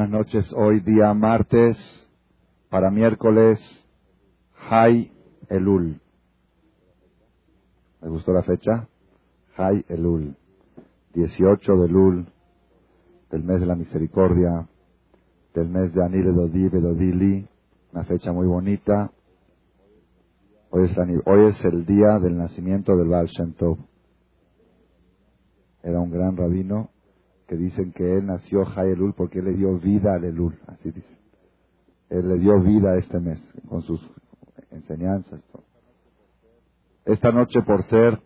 Buenas noches, hoy día martes, para miércoles, Hay Elul. ¿Me gustó la fecha? Hay Elul. 18 de Elul, del mes de la misericordia, del mes de Anir Dodi Bedodili, una fecha muy bonita. Hoy es, hoy es, el día del nacimiento del Baal Shem. Era un gran rabino que dicen que él nació Elul porque él le dio vida al Elul, así dice. Él le dio vida este mes con sus enseñanzas. Esta noche por ser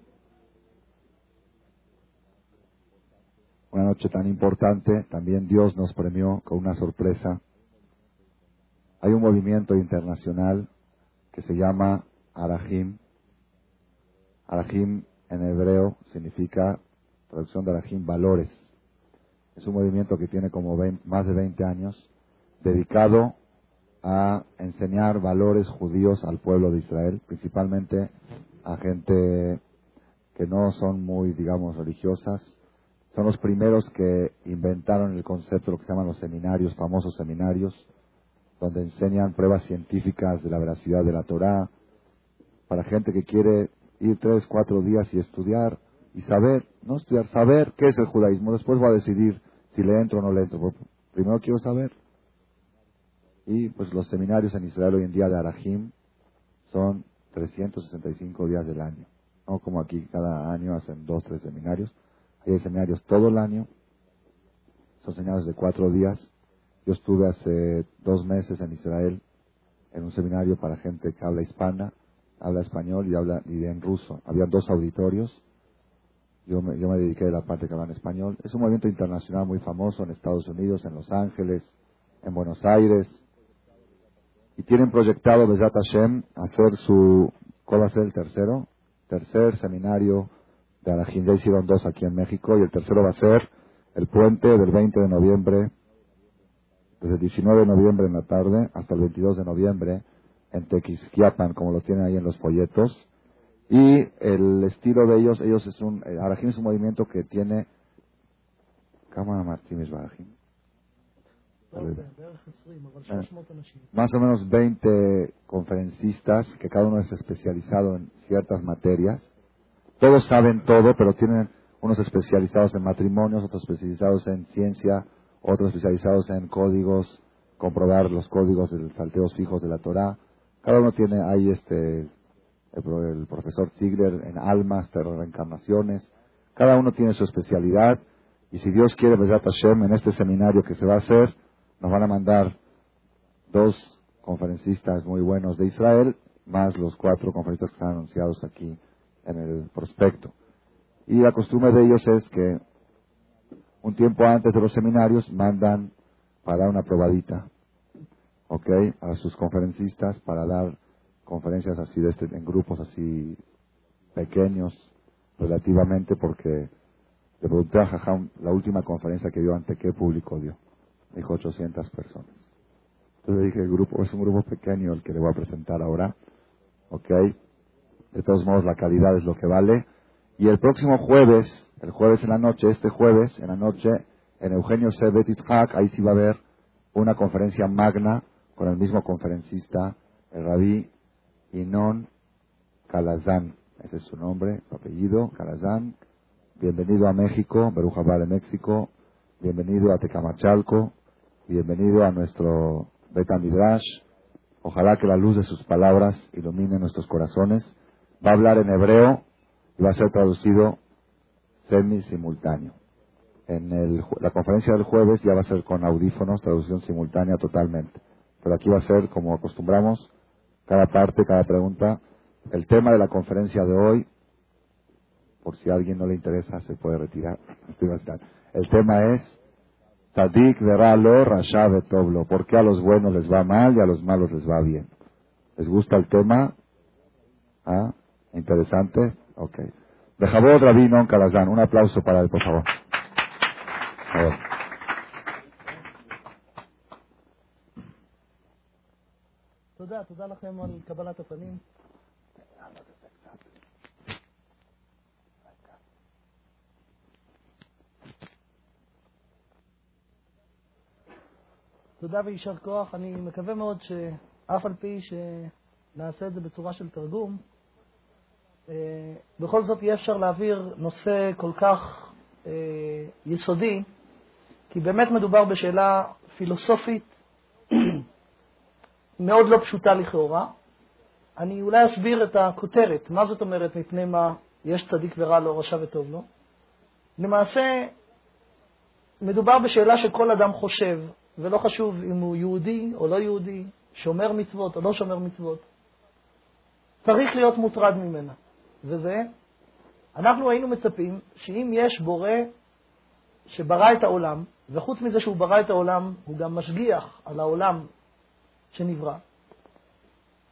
una noche tan importante, también Dios nos premió con una sorpresa. Hay un movimiento internacional que se llama Arahim. Arahim en hebreo significa, traducción de Arahim, valores es un movimiento que tiene como más de 20 años, dedicado a enseñar valores judíos al pueblo de Israel, principalmente a gente que no son muy, digamos, religiosas. Son los primeros que inventaron el concepto lo que se llaman los seminarios, famosos seminarios, donde enseñan pruebas científicas de la veracidad de la Torá, para gente que quiere ir tres, cuatro días y estudiar y saber, no estudiar, saber qué es el judaísmo. Después voy a decidir si le entro o no le entro. Primero quiero saber. Y pues los seminarios en Israel hoy en día de Arahim son 365 días del año. No como aquí cada año hacen dos, tres seminarios. Hay seminarios todo el año. Son seminarios de cuatro días. Yo estuve hace dos meses en Israel en un seminario para gente que habla hispana, habla español y habla y en ruso. Había dos auditorios yo me, yo me dediqué a la parte que habla en español. Es un movimiento internacional muy famoso en Estados Unidos, en Los Ángeles, en Buenos Aires. Y tienen proyectado Besat Hashem hacer su, ¿cuál va a ser el tercero? Tercer seminario de Arajim. Ya hicieron dos aquí en México y el tercero va a ser el puente del 20 de noviembre, desde el 19 de noviembre en la tarde hasta el 22 de noviembre en Tequisquiapan, como lo tienen ahí en los folletos y el estilo de ellos, ellos es un, eh, Arajim es un movimiento que tiene, ¿cómo Martínez Arajim? Más o menos 20 conferencistas, que cada uno es especializado en ciertas materias. Todos saben todo, pero tienen unos especializados en matrimonios, otros especializados en ciencia, otros especializados en códigos, comprobar los códigos de los salteos fijos de la Torah. Cada uno tiene ahí este el, profesor Ziegler en almas, reencarnaciones. Cada uno tiene su especialidad y si Dios quiere, Hashem, en este seminario que se va a hacer, nos van a mandar dos conferencistas muy buenos de Israel, más los cuatro conferencistas que están anunciados aquí en el prospecto. Y la costumbre de ellos es que un tiempo antes de los seminarios mandan para dar una probadita, ¿ok? A sus conferencistas para dar conferencias así de este, en grupos así pequeños relativamente porque le pregunté a Jajam la última conferencia que dio ante qué público dio. dijo 800 personas. Entonces dije, el grupo es un grupo pequeño el que le voy a presentar ahora. ¿Ok? De todos modos, la calidad es lo que vale. Y el próximo jueves, el jueves en la noche, este jueves en la noche, en Eugenio C. Betitzhak, ahí sí va a haber una conferencia magna con el mismo conferencista, el rabí Inon Calazán, ese es su nombre, su apellido, Calazán. Bienvenido a México, Berujabar de México. Bienvenido a Tecamachalco. Bienvenido a nuestro Betamidrash. Ojalá que la luz de sus palabras ilumine nuestros corazones. Va a hablar en hebreo y va a ser traducido semi-simultáneo. En la conferencia del jueves ya va a ser con audífonos, traducción simultánea totalmente. Pero aquí va a ser, como acostumbramos, cada parte, cada pregunta. El tema de la conferencia de hoy, por si a alguien no le interesa, se puede retirar. El tema es Tadik veralo rasha toblo. ¿Por qué a los buenos les va mal y a los malos les va bien? ¿Les gusta el tema? ¿Ah? ¿Interesante? Ok. De Jabot Rabino en Un aplauso para él, por favor. תודה, תודה לכם על קבלת הפנים. תודה ויישר כוח. אני מקווה מאוד שאף על פי שנעשה את זה בצורה של תרגום, אה, בכל זאת יהיה אפשר להעביר נושא כל כך אה, יסודי, כי באמת מדובר בשאלה פילוסופית מאוד לא פשוטה לכאורה. אני אולי אסביר את הכותרת, מה זאת אומרת מפני מה יש צדיק ורע לו, רשע וטוב לו. למעשה, מדובר בשאלה שכל אדם חושב, ולא חשוב אם הוא יהודי או לא יהודי, שומר מצוות או לא שומר מצוות, צריך להיות מוטרד ממנה. וזה, אנחנו היינו מצפים שאם יש בורא שברא את העולם, וחוץ מזה שהוא ברא את העולם, הוא גם משגיח על העולם שנברא,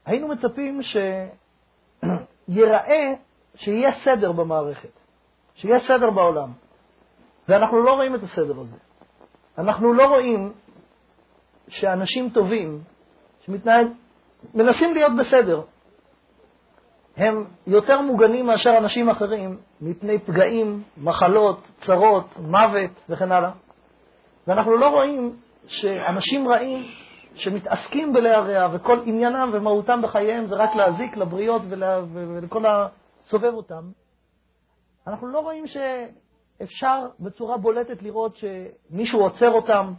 היינו מצפים שיראה שיהיה סדר במערכת, שיהיה סדר בעולם. ואנחנו לא רואים את הסדר הזה. אנחנו לא רואים שאנשים טובים, שמתנהג, מנסים להיות בסדר, הם יותר מוגנים מאשר אנשים אחרים מפני פגעים, מחלות, צרות, מוות וכן הלאה. ואנחנו לא רואים שאנשים רעים שמתעסקים בלהרע וכל עניינם ומהותם בחייהם זה רק להזיק לבריות ולכל הסובב אותם, אנחנו לא רואים שאפשר בצורה בולטת לראות שמישהו עוצר אותם,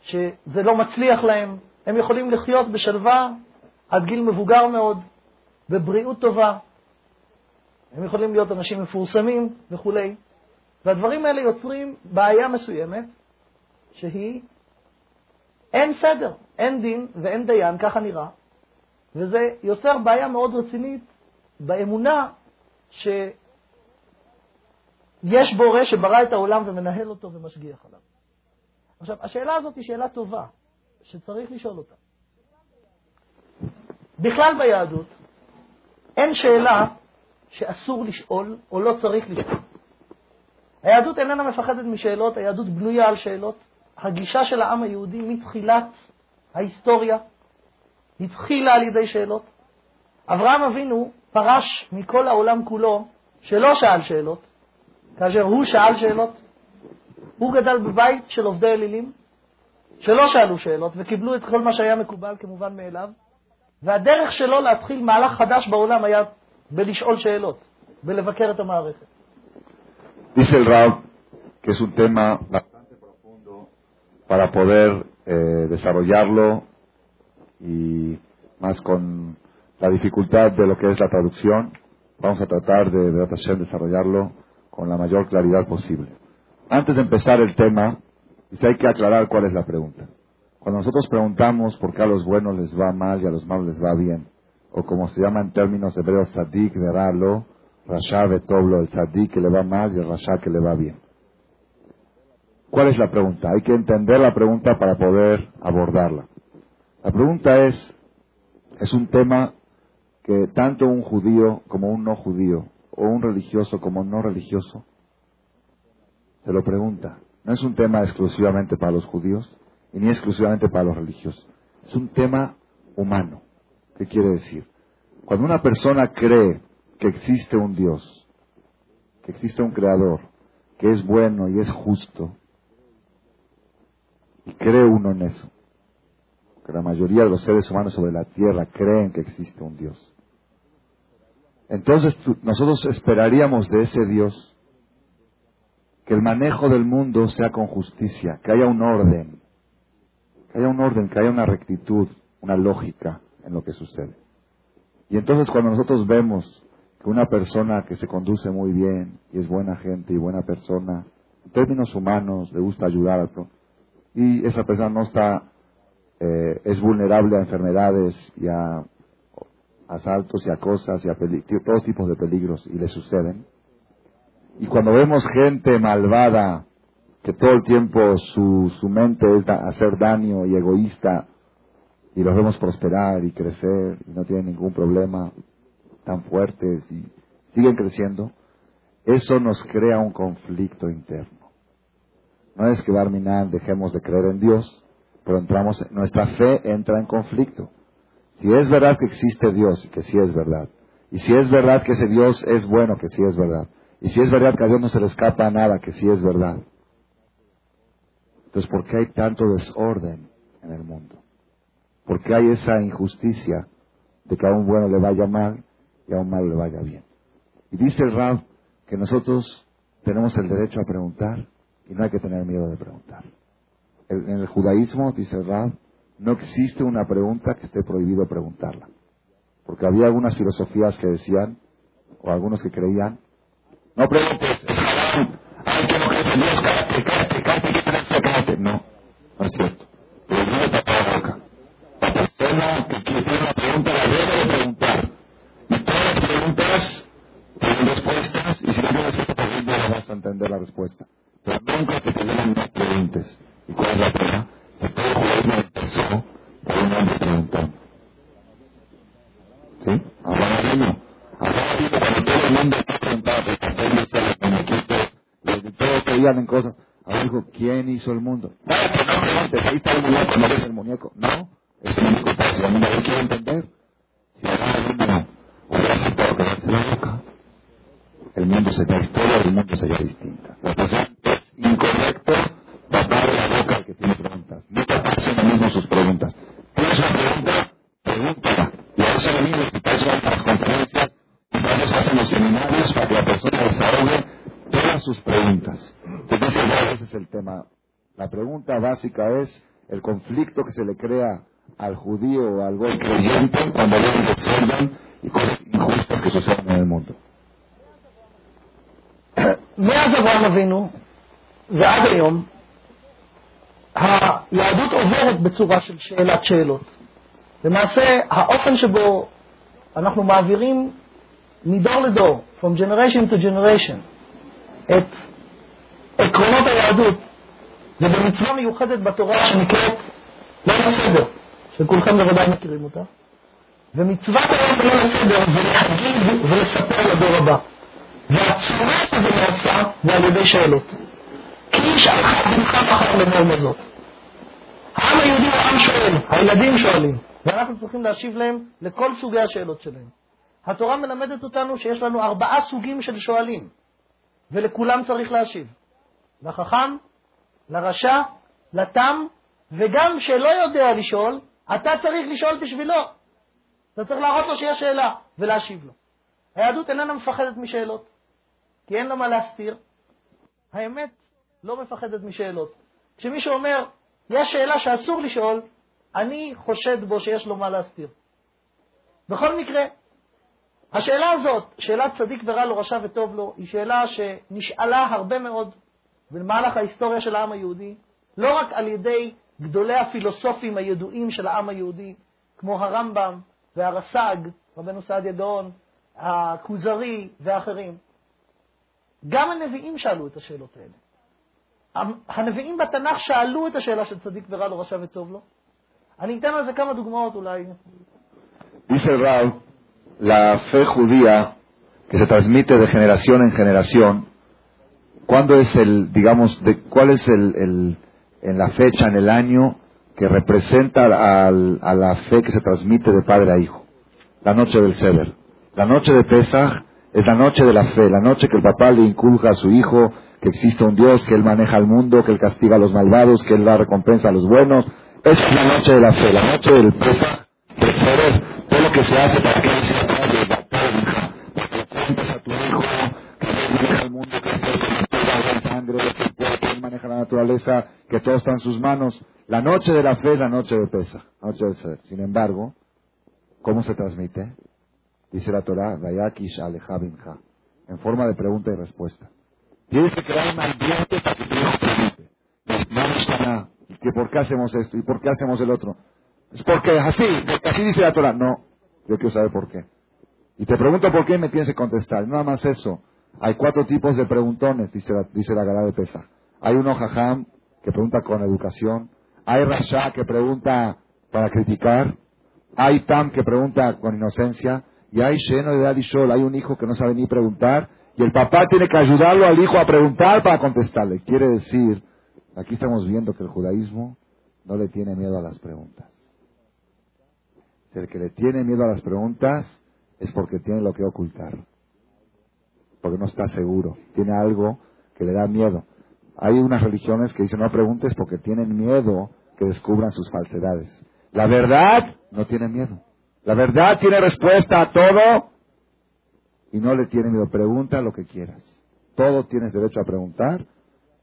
שזה לא מצליח להם, הם יכולים לחיות בשלווה עד גיל מבוגר מאוד, בבריאות טובה, הם יכולים להיות אנשים מפורסמים וכולי, והדברים האלה יוצרים בעיה מסוימת, שהיא אין סדר, אין דין ואין דיין, ככה נראה, וזה יוצר בעיה מאוד רצינית באמונה שיש בורא שברא את העולם ומנהל אותו ומשגיח עליו. עכשיו, השאלה הזאת היא שאלה טובה, שצריך לשאול אותה. בכלל ביהדות, אין שאלה שאסור לשאול או לא צריך לשאול. היהדות איננה מפחדת משאלות, היהדות בנויה על שאלות. הגישה של העם היהודי מתחילת ההיסטוריה התחילה על ידי שאלות. אברהם אבינו פרש מכל העולם כולו שלא שאל שאלות, כאשר הוא שאל שאלות. הוא גדל בבית של עובדי אלילים, שלא שאלו שאלות וקיבלו את כל מה שהיה מקובל כמובן מאליו, והדרך שלו להתחיל מהלך חדש בעולם היה בלשאול שאלות, בלבקר את המערכת. Dice el para poder eh, desarrollarlo y más con la dificultad de lo que es la traducción, vamos a tratar de, de desarrollarlo con la mayor claridad posible. Antes de empezar el tema, hay que aclarar cuál es la pregunta. Cuando nosotros preguntamos por qué a los buenos les va mal y a los malos les va bien, o como se llama en términos hebreos, tzadik, veralo, rasha, betoblo, el tzadik que le va mal y el rasha que le va bien. ¿Cuál es la pregunta? Hay que entender la pregunta para poder abordarla. La pregunta es, es un tema que tanto un judío como un no judío, o un religioso como no religioso, se lo pregunta. No es un tema exclusivamente para los judíos, y ni exclusivamente para los religiosos. Es un tema humano. ¿Qué quiere decir? Cuando una persona cree que existe un Dios, que existe un Creador, que es bueno y es justo, y cree uno en eso, que la mayoría de los seres humanos sobre la tierra creen que existe un Dios, entonces nosotros esperaríamos de ese Dios que el manejo del mundo sea con justicia, que haya un orden, que haya un orden, que haya una rectitud, una lógica en lo que sucede. Y entonces cuando nosotros vemos que una persona que se conduce muy bien y es buena gente y buena persona, en términos humanos le gusta ayudar a todo, y esa persona no está, eh, es vulnerable a enfermedades y a asaltos y a cosas y a todos tipos de peligros y le suceden. Y cuando vemos gente malvada que todo el tiempo su, su mente es hacer daño y egoísta, y los vemos prosperar y crecer y no tienen ningún problema, tan fuertes y siguen creciendo, eso nos crea un conflicto interno. No es que Barminan dejemos de creer en Dios, pero entramos, nuestra fe entra en conflicto. Si es verdad que existe Dios, que sí es verdad, y si es verdad que ese Dios es bueno, que sí es verdad, y si es verdad que a Dios no se le escapa nada, que sí es verdad, entonces, ¿por qué hay tanto desorden en el mundo. Porque hay esa injusticia de que a un bueno le vaya mal y a un malo le vaya bien. Y dice el Rab que nosotros tenemos el derecho a preguntar y no hay que tener miedo de preguntar. en el judaísmo, dice el Rab, no existe una pregunta que esté prohibido preguntarla. Porque había algunas filosofías que decían, o algunos que creían, no preguntes, es hay que no No, no es cierto. Pero no tapar la boca. La persona que quiere hacer una pregunta la debe de preguntar. Y todas las preguntas tienen respuestas, y si no tienes respuesta, pues no vas a entender la respuesta. Pero nunca te pidieron no preguntes. ¿Y cuál es la pena? Si todo el judaísmo empezó por un hombre preguntando. ¿Sí? Ahora vino. Ahora vino cuando todo el mundo está preguntando, porque hacer los muñequitos, y todos creían en cosas. Ahora dijo, ¿quién hizo el mundo? No, pues no preguntes, ahí está el muñeco, no ves el muñeco. No, ese muñeco pasa, el mundo quiere entender. Si ahora uno hubiera aceptado quedarse la boca, el mundo sería historia, el mundo sería distinta. La es incorrecto tapar la boca al que tiene preguntas. No taparse uno mismo sus preguntas. ¿Tienes una pregunta? Pregúntala. Y a eso venimos, y para eso van las conferencias, y eso hacen los seminarios, para que la persona desahogue todas sus preguntas. Entonces, ese es el tema. La pregunta básica es el conflicto que se le crea al judío o al buen creyente cuando ven desorden y cosas injustas que suceden en el mundo. ועד היום, היהדות עוברת בצורה של שאלת שאלות. למעשה, האופן שבו אנחנו מעבירים מדור לדור, from generation to generation, את עקרונות היהדות, זה במצווה מיוחדת בתורה שנקראת ליל הסדר, שכולכם בוודאי מכירים אותה. ומצוות היום בליל הסדר זה להגיד ולספר לדור הבא. והצורה שזה נעשה זה על ידי שאלות. כי איש אחד בנך בחר לנורמה זאת. העם היהודי הוא עם שואל, הילדים שואלים, ואנחנו צריכים להשיב להם לכל סוגי השאלות שלהם. התורה מלמדת אותנו שיש לנו ארבעה סוגים של שואלים, ולכולם צריך להשיב. לחכם, לרשע, לתם, וגם שלא יודע לשאול, אתה צריך לשאול בשבילו. אתה צריך להראות לו שיש שאלה ולהשיב לו. היהדות איננה מפחדת משאלות. כי אין לה מה להסתיר. האמת לא מפחדת משאלות. כשמישהו אומר, יש שאלה שאסור לשאול, אני חושד בו שיש לו מה להסתיר. בכל מקרה, השאלה הזאת, שאלת צדיק ורע לו, רשע וטוב לו, היא שאלה שנשאלה הרבה מאוד במהלך ההיסטוריה של העם היהודי, לא רק על ידי גדולי הפילוסופים הידועים של העם היהודי, כמו הרמב"ם והרס"ג, רבנו סעדיה גאון, הכוזרי ואחרים, גם הנביאים שאלו את השאלות האלה. הנביאים בתנ"ך שאלו את השאלה של צדיק ורע לו, רשע וטוב לו. אני אתן על זה כמה דוגמאות אולי. Dice Raúl, la fe judía que se transmite de generación en generación, ¿cuándo es el, digamos, de, cuál es el, el, en la fecha, en el año que representa al, a la fe que se transmite de padre a hijo? La noche del Seder. La noche de Pesach es la noche de la fe, la noche que el papá le inculca a su hijo que existe un Dios, que él maneja el mundo, que él castiga a los malvados, que él da recompensa a los buenos. Es la noche de la fe, la noche del Pesach, del Seder, todo lo que se hace para que él sea padre, para que cuentes a tu hijo que él maneja el mundo, que él la sangre, que él maneja la naturaleza, que todo está en sus manos. La noche de la fe es la noche de Pesach, la noche del Seder. Sin embargo, ¿cómo se transmite? Dice la Torah, Vayakish Alejabinja, en forma de pregunta y respuesta. Tienes que crear un ambiente para que pregunte. Vamos ¿Y que por qué hacemos esto? ¿Y por qué hacemos el otro? Es porque así, porque así dice la Torah. No, yo quiero saber por qué. Y te pregunto por qué me tienes que contestar. Nada más eso. Hay cuatro tipos de preguntones, dice la, dice la de Pesa. Hay uno jajam que pregunta con educación. Hay rasha que pregunta para criticar. Hay tam que pregunta con inocencia y hay lleno de Adishol, hay un hijo que no sabe ni preguntar, y el papá tiene que ayudarlo al hijo a preguntar para contestarle. Quiere decir, aquí estamos viendo que el judaísmo no le tiene miedo a las preguntas. El que le tiene miedo a las preguntas es porque tiene lo que ocultar, porque no está seguro, tiene algo que le da miedo. Hay unas religiones que dicen no preguntes porque tienen miedo que descubran sus falsedades. La verdad no tiene miedo. La verdad tiene respuesta a todo y no le tiene miedo. Pregunta lo que quieras. Todo tienes derecho a preguntar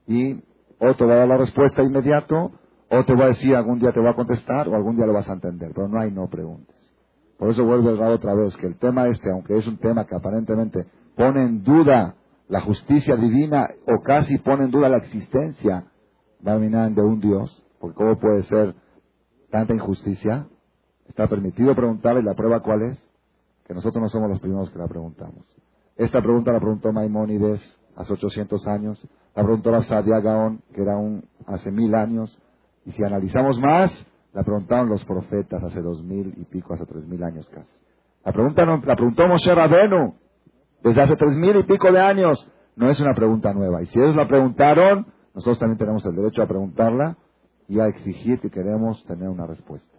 y o te va a dar la respuesta inmediato o te va a decir algún día te va a contestar o algún día lo vas a entender. Pero no hay no preguntes. Por eso vuelvo a otra vez que el tema este, aunque es un tema que aparentemente pone en duda la justicia divina o casi pone en duda la existencia de un Dios, porque ¿cómo puede ser tanta injusticia? Está permitido preguntarle, la prueba cuál es, que nosotros no somos los primeros que la preguntamos. Esta pregunta la preguntó Maimónides hace 800 años, la preguntó la Sadia Gaón, que era un, hace mil años, y si analizamos más, la preguntaron los profetas hace dos mil y pico, hace tres mil años casi. La, pregunta la preguntó Moshe Rabenu desde hace tres mil y pico de años. No es una pregunta nueva. Y si ellos la preguntaron, nosotros también tenemos el derecho a preguntarla y a exigir que queremos tener una respuesta.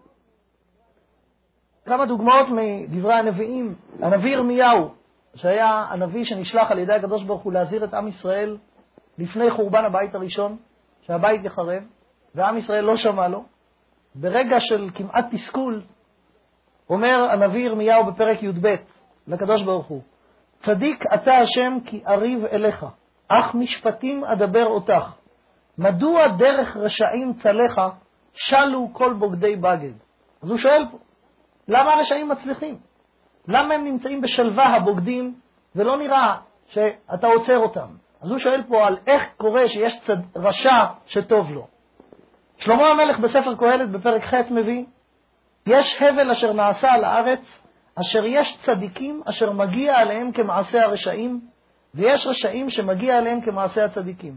כמה דוגמאות מדברי הנביאים. הנביא ירמיהו, שהיה הנביא שנשלח על ידי הקדוש ברוך הוא להזהיר את עם ישראל לפני חורבן הבית הראשון, שהבית יחרב, ועם ישראל לא שמע לו. ברגע של כמעט תסכול, אומר הנביא ירמיהו בפרק י"ב לקדוש ברוך הוא, צדיק אתה השם כי אריב אליך, אך משפטים אדבר אותך. מדוע דרך רשעים צלחה שלו כל בוגדי בגד? אז הוא שואל פה, למה הרשעים מצליחים? למה הם נמצאים בשלווה הבוגדים ולא נראה שאתה עוצר אותם? אז הוא שואל פה על איך קורה שיש צד... רשע שטוב לו. שלמה המלך בספר קהלת בפרק ח' מביא, יש הבל אשר נעשה על הארץ, אשר יש צדיקים אשר מגיע עליהם כמעשה הרשעים, ויש רשעים שמגיע עליהם כמעשה הצדיקים.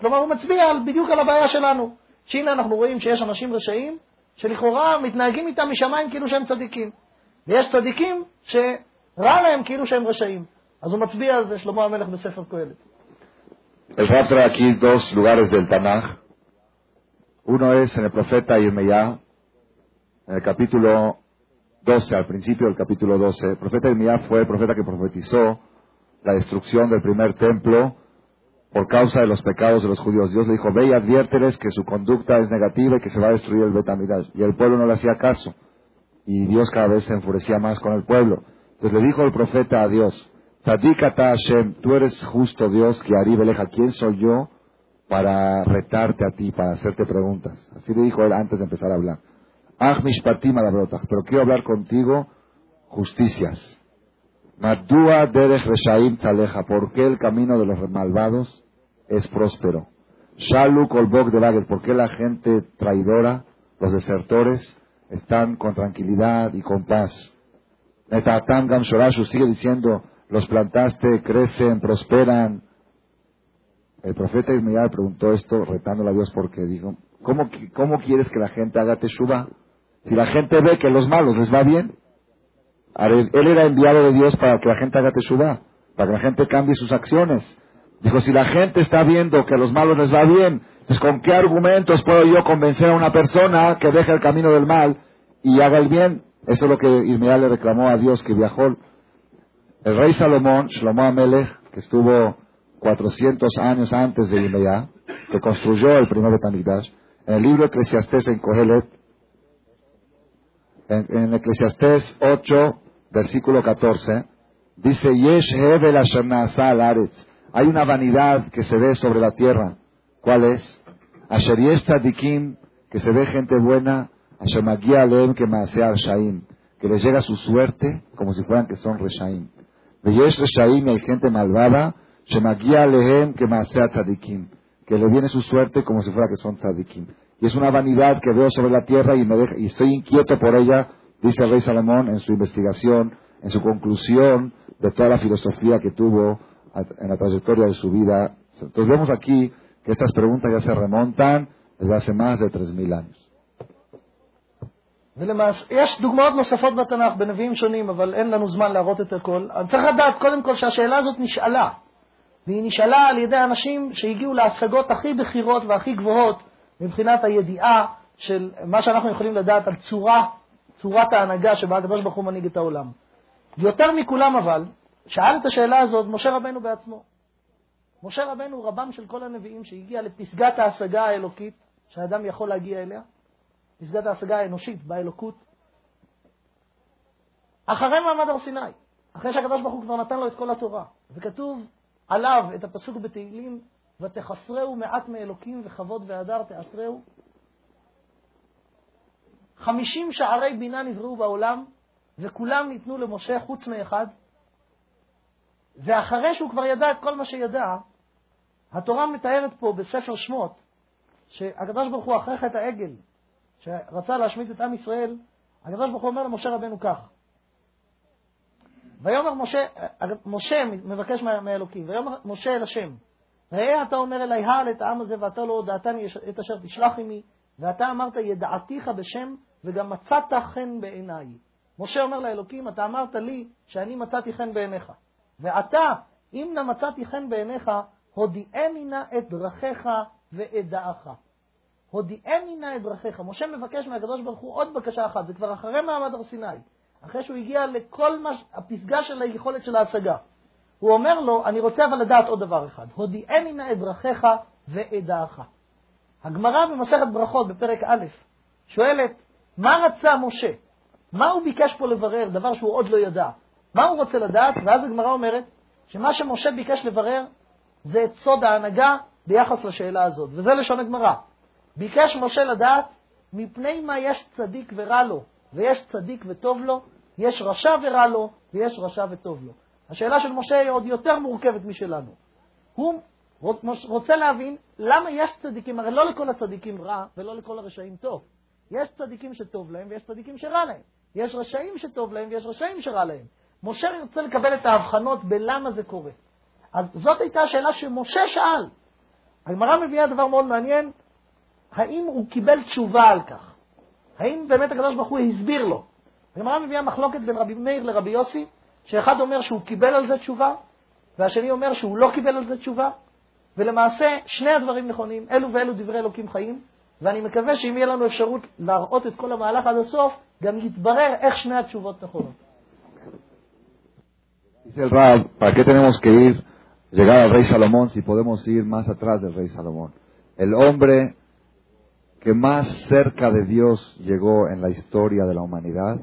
כלומר, הוא מצביע בדיוק על הבעיה שלנו, שהנה אנחנו רואים שיש אנשים רשעים, שלכאורה מתנהגים איתם משמיים כאילו שהם צדיקים. ויש צדיקים שרע להם כאילו שהם רשעים. אז הוא מצביע על זה, שלמה המלך בספר קהלת. El Rab trae aquí dos lugares del Tanaj. Uno es en el profeta Irmeyá, en el capítulo 12, al principio del capítulo 12. El profeta Irmeyá fue el profeta que profetizó la destrucción del primer templo por causa de los pecados de los judíos. Dios le dijo, ve y adviérteles que su conducta es negativa y que se va a destruir el Betamidash. Y el pueblo no le hacía caso. Y Dios cada vez se enfurecía más con el pueblo. Entonces le dijo el profeta a Dios, Tadikata Hashem, tú eres justo Dios, que Aribeleja, ¿quién soy yo para retarte a ti, para hacerte preguntas? Así le dijo él antes de empezar a hablar. Pero quiero hablar contigo justicias. Madua derech reshaim taleja, ¿por qué el camino de los malvados es próspero? Shalu kolbok de bagel, ¿por qué la gente traidora, los desertores, están con tranquilidad y con paz? Netatam Gam sigue diciendo, los plantaste, crecen, prosperan. El profeta Ismael preguntó esto retándole a Dios porque dijo, ¿cómo, ¿cómo quieres que la gente haga teshuva? Si la gente ve que los malos les va bien. Él era enviado de Dios para que la gente haga teshuva, para que la gente cambie sus acciones. Dijo, si la gente está viendo que a los malos les va bien, entonces ¿con qué argumentos puedo yo convencer a una persona que deje el camino del mal y haga el bien? Eso es lo que Ismael le reclamó a Dios que viajó. El rey Salomón, Shlomo Amelech, que estuvo 400 años antes de Irmeya, que construyó el primer Betamigdash, en el libro Eclesiastés en Kohelet, en, en Eclesiastés 8, versículo 14, dice, Yesh Hebel Hay una vanidad que se ve sobre la tierra. ¿Cuál es? Asher Dikim, que se ve gente buena, Asher Magia que Maasear Shaim, que les llega su suerte como si fueran que son Reshaim. Yesh Reshaim, hay gente malvada, Shemagia Aleem, que Maasear Tzadikim, que le viene su suerte como si fuera que son Tzadikim. Y es una vanidad que veo sobre la tierra y, me deja, y estoy inquieto por ella dice el rey Salomón en su investigación, en su conclusión de toda la filosofía que tuvo en la trayectoria de su vida. Entonces vemos aquí que estas preguntas ya se remontan desde hace más de 3.000 años. ולמעשה, יש דוגמאות נוספות בתנ"ך בנביאים שונים, אבל אין לנו זמן להראות את הכל. אני צריך לדעת קודם כל שהשאלה הזאת נשאלה, והיא נשאלה על ידי אנשים שהגיעו להשגות הכי בכירות והכי גבוהות מבחינת הידיעה של מה שאנחנו יכולים לדעת על צורה צורת ההנהגה שבה הקדוש ברוך הוא מנהיג את העולם. יותר מכולם אבל, שאל את השאלה הזאת משה רבנו בעצמו. משה רבנו הוא רבם של כל הנביאים שהגיע לפסגת ההשגה האלוקית שהאדם יכול להגיע אליה, פסגת ההשגה האנושית, באלוקות. אחרי מעמד הר סיני, אחרי שהקדוש ברוך הוא כבר נתן לו את כל התורה, וכתוב עליו את הפסוק בתהילים, ותחסרהו מעט מאלוקים וכבוד והדר תעטרהו. חמישים שערי בינה נבראו בעולם, וכולם ניתנו למשה חוץ מאחד. ואחרי שהוא כבר ידע את כל מה שידע, התורה מתארת פה בספר שמות, שהקדוש ברוך הוא אחרי חטא העגל, שרצה להשמיד את עם ישראל, הקדוש ברוך הוא אומר למשה רבנו כך: ויאמר משה, משה מבקש מאלוקים, ויאמר משה אל השם, ראה אתה אומר אלי העל את העם הזה ואתה לא הודעתני את אשר תשלח עמי, ואתה אמרת ידעתיך בשם וגם מצאת חן בעיניי. משה אומר לאלוקים, אתה אמרת לי שאני מצאתי חן בעיניך. ועתה, אם נא מצאתי חן בעיניך, הודיעני נא את דרכיך ואת דעך. הודיעני נא את דרכיך. משה מבקש מהקדוש ברוך הוא עוד בקשה אחת, זה כבר אחרי מעמד הר סיני, אחרי שהוא הגיע לכל מה, הפסגה של היכולת של ההשגה. הוא אומר לו, אני רוצה אבל לדעת עוד דבר אחד, הודיעני נא את דרכיך ואת דעך. הגמרא במסכת ברכות בפרק א' שואלת, מה רצה משה? מה הוא ביקש פה לברר, דבר שהוא עוד לא ידע? מה הוא רוצה לדעת? ואז הגמרא אומרת שמה שמשה ביקש לברר זה את סוד ההנהגה ביחס לשאלה הזאת, וזה לשון הגמרא. ביקש משה לדעת מפני מה יש צדיק ורע לו, ויש צדיק וטוב לו, יש רשע ורע לו, ויש רשע וטוב לו. השאלה של משה היא עוד יותר מורכבת משלנו. הוא רוצה להבין למה יש צדיקים, הרי לא לכל הצדיקים רע ולא לכל הרשעים טוב. יש צדיקים שטוב להם ויש צדיקים שרע להם. יש רשעים שטוב להם ויש רשעים שרע להם. משה ירצה לקבל את ההבחנות בלמה זה קורה. אז זאת הייתה השאלה שמשה שאל. הגמרא מביאה דבר מאוד מעניין, האם הוא קיבל תשובה על כך? האם באמת הקדוש ברוך הוא הסביר לו? הגמרא מביאה מחלוקת בין רבי מאיר לרבי יוסי, שאחד אומר שהוא קיבל על זה תשובה, והשני אומר שהוא לא קיבל על זה תשובה, ולמעשה שני הדברים נכונים, אלו ואלו דברי אלוקים חיים, ואני מקווה שאם יהיה לנו אפשרות להראות את כל המהלך עד הסוף, גם יתברר איך שני התשובות נכונות. Dice el Rab, ¿para qué tenemos que ir, llegar al rey Salomón si podemos ir más atrás del rey Salomón? El hombre que más cerca de Dios llegó en la historia de la humanidad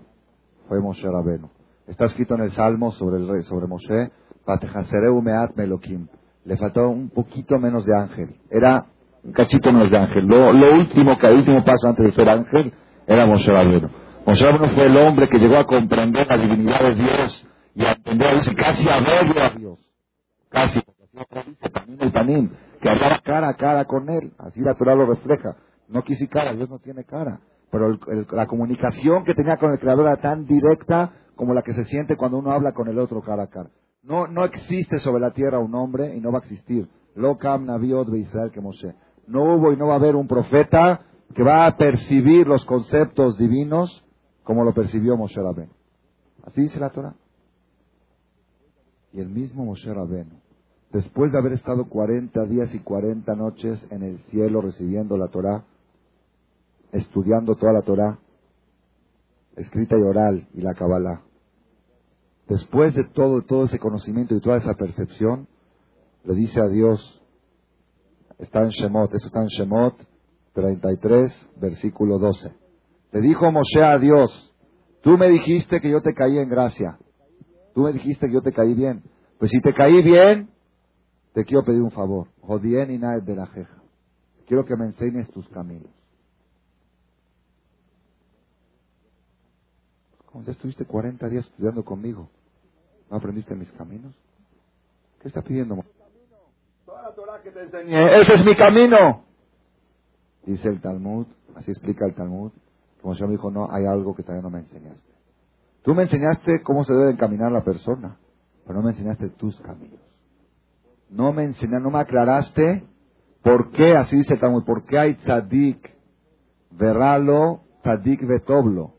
fue Moshe Rabenu. Está escrito en el Salmo sobre el rey, sobre Moshe, Meat Melokim. Le faltó un poquito menos de ángel. Era un cachito menos de ángel. Lo, último, que el último paso antes de ser ángel era Moshe Rabenu. Moshe Rabenu fue el hombre que llegó a comprender la divinidad de Dios y a entender, dice, casi a verlo a Dios. Casi, dice, Panim el Panim, que hablaba cara a cara con él. Así la Torah lo refleja. No quise cara, Dios no tiene cara. Pero la comunicación que tenía con el Creador era tan directa como la que se siente cuando uno habla con el otro cara a cara. No, no existe sobre la tierra un hombre y no va a existir. Lo cam Israel que Moshe. No hubo y no va a haber un profeta que va a percibir los conceptos divinos como lo percibió Moshe Rabén. Así dice la Torah. Y el mismo Moshe Rabenu, después de haber estado 40 días y 40 noches en el cielo recibiendo la Torah, estudiando toda la Torah, escrita y oral, y la Kabbalah, después de todo, todo ese conocimiento y toda esa percepción, le dice a Dios, está en Shemot, eso está en Shemot 33, versículo 12. Le dijo Moshe a Dios, tú me dijiste que yo te caí en gracia. Tú me dijiste que yo te caí bien. Pues si te caí bien, te quiero pedir un favor. Jodien y de la jeja. Quiero que me enseñes tus caminos. ¿Cómo ya estuviste 40 días estudiando conmigo? ¿No aprendiste mis caminos? ¿Qué está pidiendo? La Torah que te enseñé, ese es mi camino. Dice el Talmud, así explica el Talmud, como yo me dijo, no, hay algo que todavía no me enseñaste. Tú me enseñaste cómo se debe encaminar la persona, pero no me enseñaste tus caminos. No me enseñaste, no me aclaraste por qué, así dice Talmud, por qué hay tzadik veralo, tzadik vetoblo.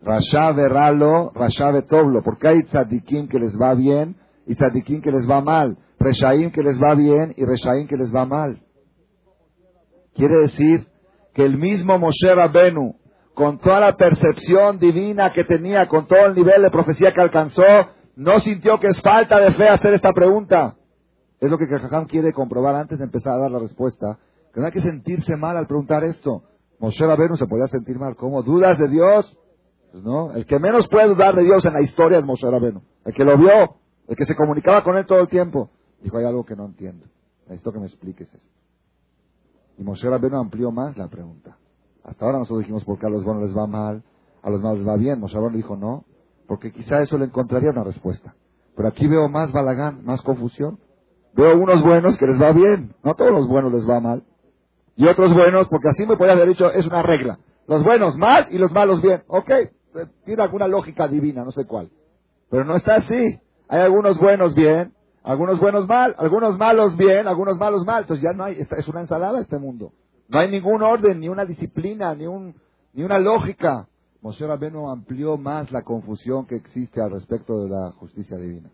Rasha veralo, rasha vetoblo. ¿Por qué hay tzadikim que les va bien y tzadikim que les va mal? Reshaim que les va bien y reshaim que les va mal. Quiere decir que el mismo Moshe Rabenu con toda la percepción divina que tenía, con todo el nivel de profecía que alcanzó, no sintió que es falta de fe hacer esta pregunta. Es lo que Cajajam quiere comprobar antes de empezar a dar la respuesta. Que no hay que sentirse mal al preguntar esto. Moshe Rabenu se podía sentir mal. ¿Cómo? ¿Dudas de Dios? Pues no. El que menos puede dudar de Dios en la historia es Moshe Rabenu. El que lo vio, el que se comunicaba con él todo el tiempo. Dijo, hay algo que no entiendo. Necesito que me expliques esto. Y Moshe Rabenu amplió más la pregunta. Hasta ahora nosotros dijimos, ¿por qué a los buenos les va mal? A los malos les va bien. Moshe Rabenu dijo, no. Porque quizá eso le encontraría una respuesta. Pero aquí veo más balagán, más confusión. Veo unos buenos que les va bien. No todos los buenos les va mal. Y otros buenos, porque así me podía haber dicho, es una regla. Los buenos mal y los malos bien. Ok, tiene alguna lógica divina, no sé cuál. Pero no está así. Hay algunos buenos bien, algunos buenos mal, algunos malos bien, algunos malos mal. Entonces ya no hay, es una ensalada este mundo. No hay ningún orden, ni una disciplina, ni, un, ni una lógica. Moshe Rabbeinu amplió más la confusión que existe al respecto de la justicia divina.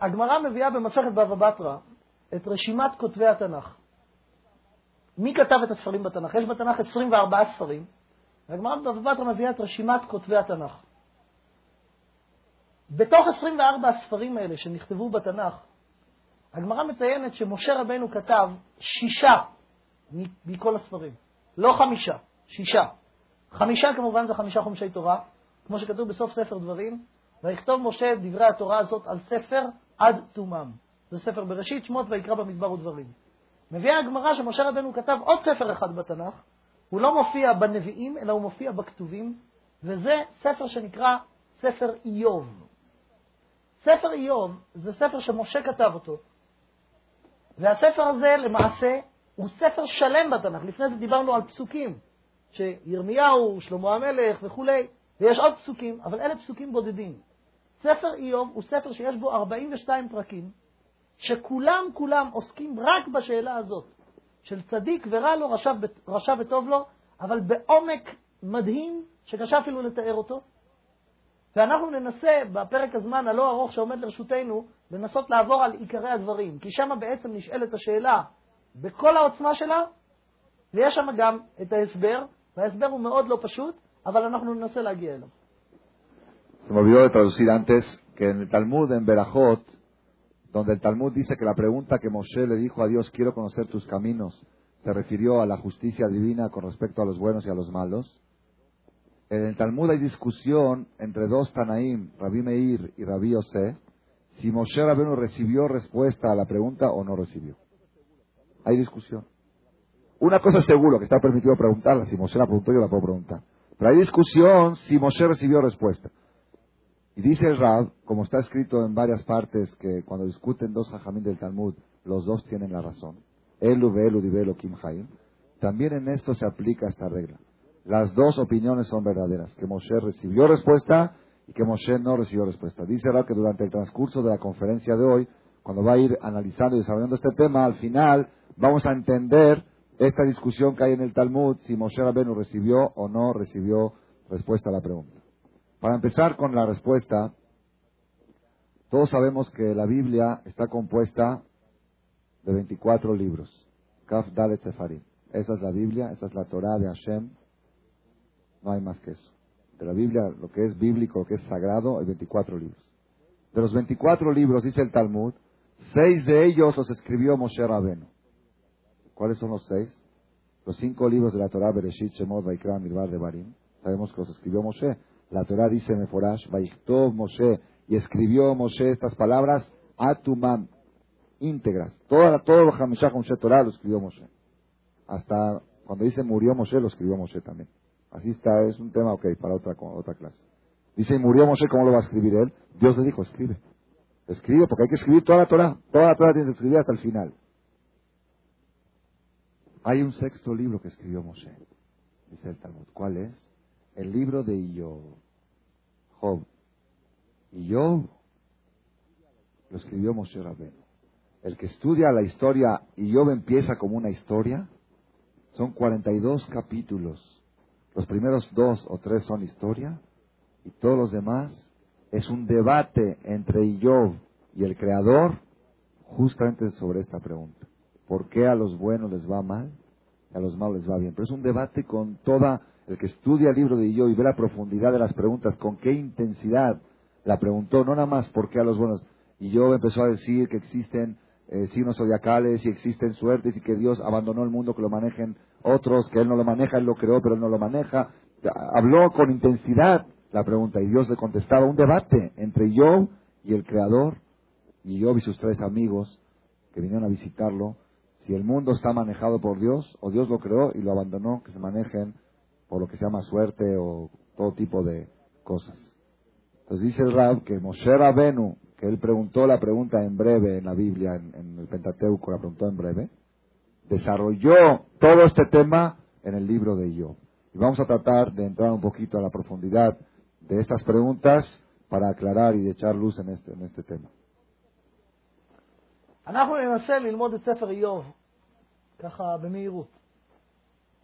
הגמרא מביאה במסכת בבא בתרא את רשימת כותבי התנ"ך. מי כתב את הספרים בתנ"ך? יש בתנ"ך 24 ספרים, והגמרא בבא בתרא מביאה את רשימת כותבי התנ"ך. בתוך 24 הספרים האלה שנכתבו בתנ"ך, הגמרא מציינת שמשה רבנו כתב שישה מכל הספרים, לא חמישה, שישה. חמישה כמובן זה חמישה חומשי תורה, כמו שכתוב בסוף ספר דברים, ויכתוב משה את דברי התורה הזאת על ספר עד תומם. זה ספר בראשית, שמות ויקרא במדבר ודברים. מביאה הגמרא שמשה רבנו כתב עוד ספר אחד בתנ"ך, הוא לא מופיע בנביאים, אלא הוא מופיע בכתובים, וזה ספר שנקרא ספר איוב. ספר איוב זה ספר שמשה כתב אותו, והספר הזה למעשה הוא ספר שלם בתנ"ך. לפני זה דיברנו על פסוקים, שירמיהו, שלמה המלך וכולי, ויש עוד פסוקים, אבל אלה פסוקים בודדים. ספר איוב הוא ספר שיש בו 42 פרקים, שכולם כולם עוסקים רק בשאלה הזאת, של צדיק ורע לו, רשע, וטוב לו, אבל בעומק מדהים, שקשה אפילו לתאר אותו. ואנחנו ננסה, בפרק הזמן הלא ארוך שעומד לרשותנו, לנסות לעבור על עיקרי הדברים, כי שם בעצם נשאלת השאלה בכל העוצמה שלה, ויש שם גם את ההסבר, וההסבר הוא מאוד לא פשוט, אבל אנחנו ננסה להגיע אליו. Se me olvidó de traducir antes que en el Talmud, en Berajot, donde el Talmud dice que la pregunta que Moshe le dijo a Dios, quiero conocer tus caminos, se refirió a la justicia divina con respecto a los buenos y a los malos. En el Talmud hay discusión entre dos Tanaim, Rabbi Meir y Rabbi Yosef, si Moshe Rabbeinu recibió respuesta a la pregunta o no recibió. Hay discusión. Una cosa es seguro, que está permitido preguntarla. Si Moshe la preguntó, yo la puedo preguntar. Pero hay discusión si Moshe recibió respuesta. Y dice el Rab, como está escrito en varias partes, que cuando discuten dos hajamín del Talmud, los dos tienen la razón. Elu ve'elu divelo kim haim. También en esto se aplica esta regla. Las dos opiniones son verdaderas. Que Moshe recibió respuesta y que Moshe no recibió respuesta. Dice Rab que durante el transcurso de la conferencia de hoy, cuando va a ir analizando y desarrollando este tema, al final vamos a entender esta discusión que hay en el Talmud, si Moshe Rabenu recibió o no recibió respuesta a la pregunta. Para empezar con la respuesta, todos sabemos que la Biblia está compuesta de 24 libros. Kaf Dalet Sefarim. Esa es la Biblia, esa es la Torah de Hashem. No hay más que eso. De la Biblia, lo que es bíblico, lo que es sagrado, hay 24 libros. De los 24 libros, dice el Talmud, seis de ellos los escribió Moshe Rabenu. ¿Cuáles son los seis? Los cinco libros de la Torah, Bereshit, Shemot, Vaikra, Mirbar, de Barim. Sabemos que los escribió Moshe. La Torah dice Meforash, Vaiktov Moshe, y escribió Moshe estas palabras, Atumam, íntegras. Todo, todo Hamishah Moshe Torah lo escribió Moshe. Hasta cuando dice murió Moshe, lo escribió Moshe también. Así está, es un tema, ok, para otra, otra clase. Dice, murió Moshe, ¿cómo lo va a escribir él? Dios le dijo, escribe. Escribe, porque hay que escribir toda la Torah. Toda la Torah tiene que escribir hasta el final. Hay un sexto libro que escribió Moshe, dice el Talmud. ¿Cuál es? El libro de Job. Job. Y Job lo escribió Moshe Rabbeinu. El que estudia la historia y Job empieza como una historia, son 42 capítulos. Los primeros dos o tres son historia y todos los demás es un debate entre Job y el Creador justamente sobre esta pregunta. ¿Por qué a los buenos les va mal y a los malos les va bien? Pero es un debate con toda, el que estudia el libro de yo y ve la profundidad de las preguntas, con qué intensidad la preguntó, no nada más por qué a los buenos. Y yo empezó a decir que existen eh, signos zodiacales y existen suertes y que Dios abandonó el mundo, que lo manejen otros, que Él no lo maneja, Él lo creó, pero Él no lo maneja. Habló con intensidad la pregunta y Dios le contestaba un debate entre Job y el Creador y Job y sus tres amigos que vinieron a visitarlo. Si el mundo está manejado por Dios o Dios lo creó y lo abandonó, que se manejen por lo que se llama suerte o todo tipo de cosas. Entonces dice el Rab que Moshe Rabenu, que él preguntó la pregunta en breve en la Biblia, en, el Pentateuco la preguntó en breve, desarrolló todo este tema en el libro de Job. Y vamos a tratar de entrar un poquito a la profundidad de estas preguntas para aclarar y echar luz en este, en este tema. אנחנו ננסה ללמוד את ספר איוב, ככה במהירות.